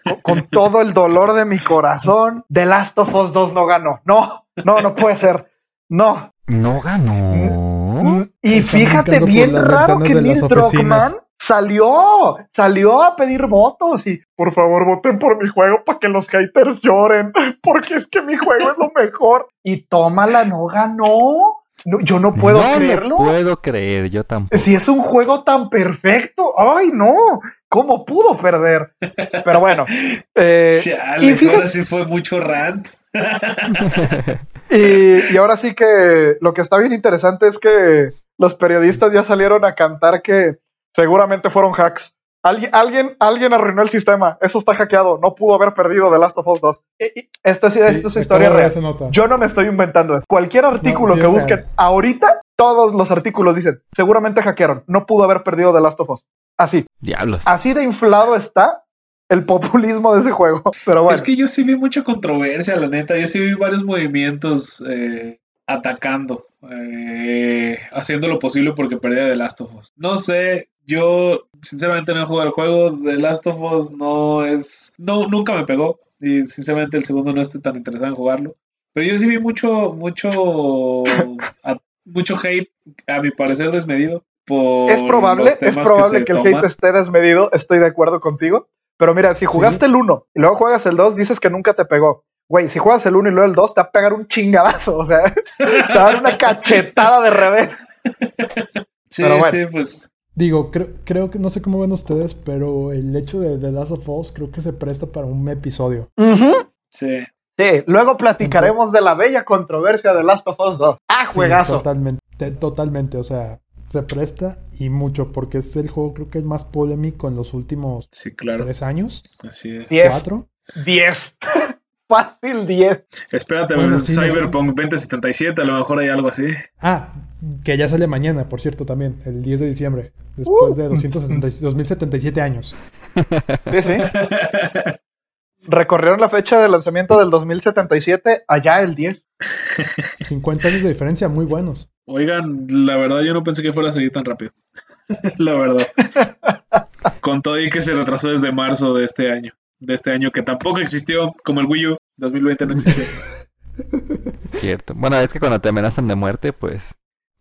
con, con todo el dolor de mi corazón, The Last of Us 2 no ganó. No, no, no puede ser. No. No ganó. Y fíjate, bien raro que Neil. Druckmann salió, salió a pedir votos y por favor voten por mi juego para que los haters lloren, porque es que mi juego es lo mejor. Y tómala, no ganó. No, yo no puedo no creerlo. lo puedo creer, yo tampoco. Si es un juego tan perfecto, ay no, ¿cómo pudo perder? Pero bueno, eh, Chale, y fíjate- ahora sí fue mucho rant. y, y ahora sí que lo que está bien interesante es que los periodistas ya salieron a cantar que seguramente fueron hacks. Alguien, alguien, alguien arruinó el sistema. Eso está hackeado. No pudo haber perdido The Last of Us 2. Y- y Esto, es- Sí, historia real. Yo no me estoy inventando eso. Cualquier artículo sí que busquen real. ahorita, todos los artículos dicen, seguramente hackearon. No pudo haber perdido The Last of Us. Así. Diablos. Así de inflado está el populismo de ese juego. Pero bueno. Es que yo sí vi mucha controversia, la neta. Yo sí vi varios movimientos eh, atacando, eh, haciendo lo posible porque perdía The Last of Us. No sé, yo sinceramente no he jugado el juego. The Last of Us no es. No, nunca me pegó. Y sinceramente el segundo no estoy tan interesado en jugarlo. Pero yo sí vi mucho, mucho, a- mucho hate, a mi parecer desmedido. Por es probable, los es probable que, el toman. hate esté desmedido, estoy de acuerdo contigo. Pero mira, si jugaste el 1 y luego juegas el 2, dices que nunca te pegó. Güey, si juegas el 1 y luego el 2, te va a pegar un chingadazo. O sea, te va a dar una cachetada de revés. Sí, pero bueno. sí, pues Digo, creo, creo que no sé cómo ven ustedes, pero el hecho de The Last of Us creo que se presta para un episodio. Sí. Sí, luego platicaremos de la bella controversia de Last of Us 2. ¡Ah, Sí, juegazo! totalmente, te- totalmente, o sea, se presta y mucho porque es el juego creo que el más polémico en los últimos Sí, claro. tres años, Así es. Diez. cuatro. 10. Fácil 10. Espérate, Bueno, sí, Cyberpunk 2077, a lo mejor hay algo así. Ah, que ya sale mañana, por cierto, también, el 10 de diciembre, después Uh. de 270 2077 años. Sí, sí. Recorrieron la fecha de lanzamiento del 2077 allá el 10. 50 años de diferencia, muy buenos. Oigan, la verdad yo no pensé que fuera a seguir tan rápido. la verdad. Con todo y que se retrasó desde marzo de este año. De este año que tampoco existió, como el Wii U. 2020 no existió. Cierto. Bueno, es que cuando te amenazan de muerte, pues.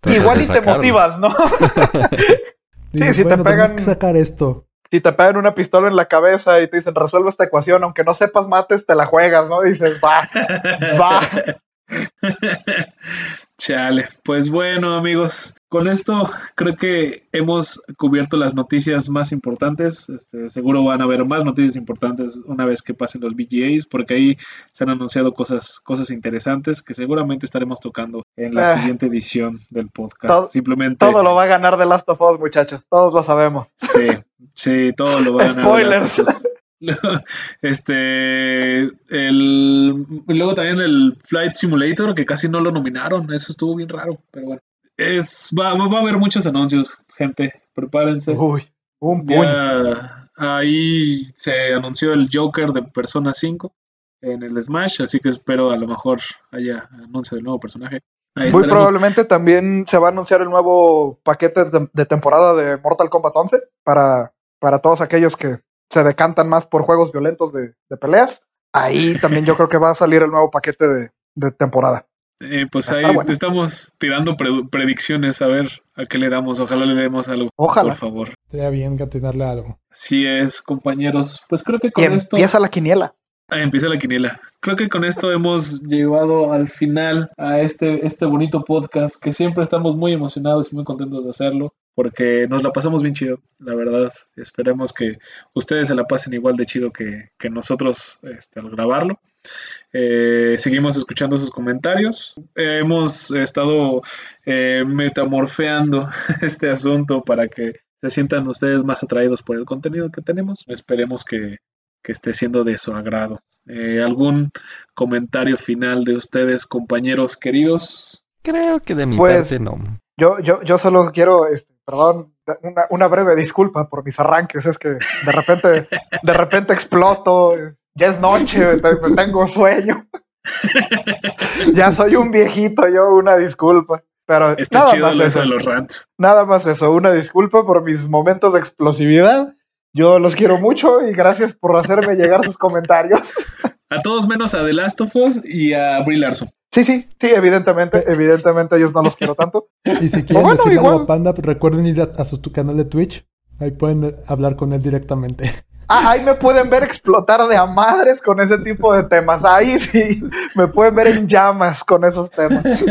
Igual y te motivas, ¿no? Dices, si te bueno, pegan- que sacar esto. si te pegan una pistola en la cabeza y te dicen resuelve esta ecuación, aunque no sepas mates, te la juegas, ¿no? Y dices, va, va. Chale. Pues bueno, amigos, con esto creo que hemos cubierto las noticias más importantes. Este, seguro van a haber más noticias importantes una vez que pasen los VGAs, porque ahí se han anunciado cosas, cosas interesantes que seguramente estaremos tocando en la Ah. siguiente edición del podcast. Todo- Simplemente. Todo lo va a ganar The Last of Us, muchachos. Todos lo sabemos. Sí, sí, todo lo va a ganar. The Spoilers. Last of Us. Este, el, luego también el Flight Simulator, que casi no lo nominaron, eso estuvo bien raro, pero bueno. Es, va, va a haber muchos anuncios, gente, prepárense. Uy, un. Ya ahí se anunció el Joker de Persona 5 en el Smash, así que espero a lo mejor haya anuncio del nuevo personaje. Ahí Muy estaremos. probablemente también se va a anunciar el nuevo paquete de, de temporada de Mortal Kombat 11 para, para todos aquellos que se decantan más por juegos violentos de, de peleas. Ahí también yo creo que va a salir el nuevo paquete de, de temporada. Eh, pues ahí bueno. estamos tirando pre- predicciones a ver a qué le damos. Ojalá le demos algo. Ojalá. Por favor. Sería bien atinarle algo. Así es, compañeros. Pues creo que con Y esto. empieza la quiniela. Ah, empieza la quiniela. Creo que con esto hemos llegado al final a este, este bonito podcast que siempre estamos muy emocionados y muy contentos de hacerlo porque nos la pasamos bien chido, la verdad. Esperemos que ustedes se la pasen igual de chido que, que nosotros este, al grabarlo. Eh, seguimos escuchando sus comentarios. Eh, hemos estado eh, metamorfeando este asunto para que se sientan ustedes más atraídos por el contenido que tenemos. Esperemos que, que esté siendo de su agrado. Eh, ¿Algún comentario final de ustedes, compañeros queridos? Creo que de mi Pues- parte no. Yo, yo, yo solo quiero, este, perdón, una, una breve disculpa por mis arranques. Es que de repente, de repente exploto. Ya es noche, te- tengo sueño. ya soy un viejito, yo, una disculpa. Pero Está nada chido más eso. de los rants. Nada más eso, una disculpa por mis momentos de explosividad. Yo los quiero mucho y gracias por hacerme llegar sus comentarios. A todos menos a The Last of Us y a Brie Larson. Sí, sí, sí, evidentemente, evidentemente ellos no los quiero tanto. Y si quieren bueno, igual. algo a Panda, recuerden ir a, a su tu canal de Twitch. Ahí pueden hablar con él directamente. Ah, ahí me pueden ver explotar de a madres con ese tipo de temas. Ahí sí, me pueden ver en llamas con esos temas.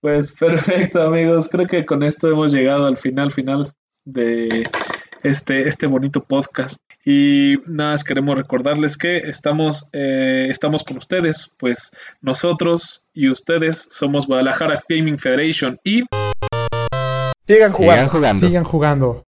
Pues perfecto, amigos. Creo que con esto hemos llegado al final, final de este, este bonito podcast. Y nada, más queremos recordarles que estamos, eh, estamos con ustedes. Pues nosotros y ustedes somos Guadalajara Gaming Federation y Sigan jugando. Sigan jugando. Sigan jugando.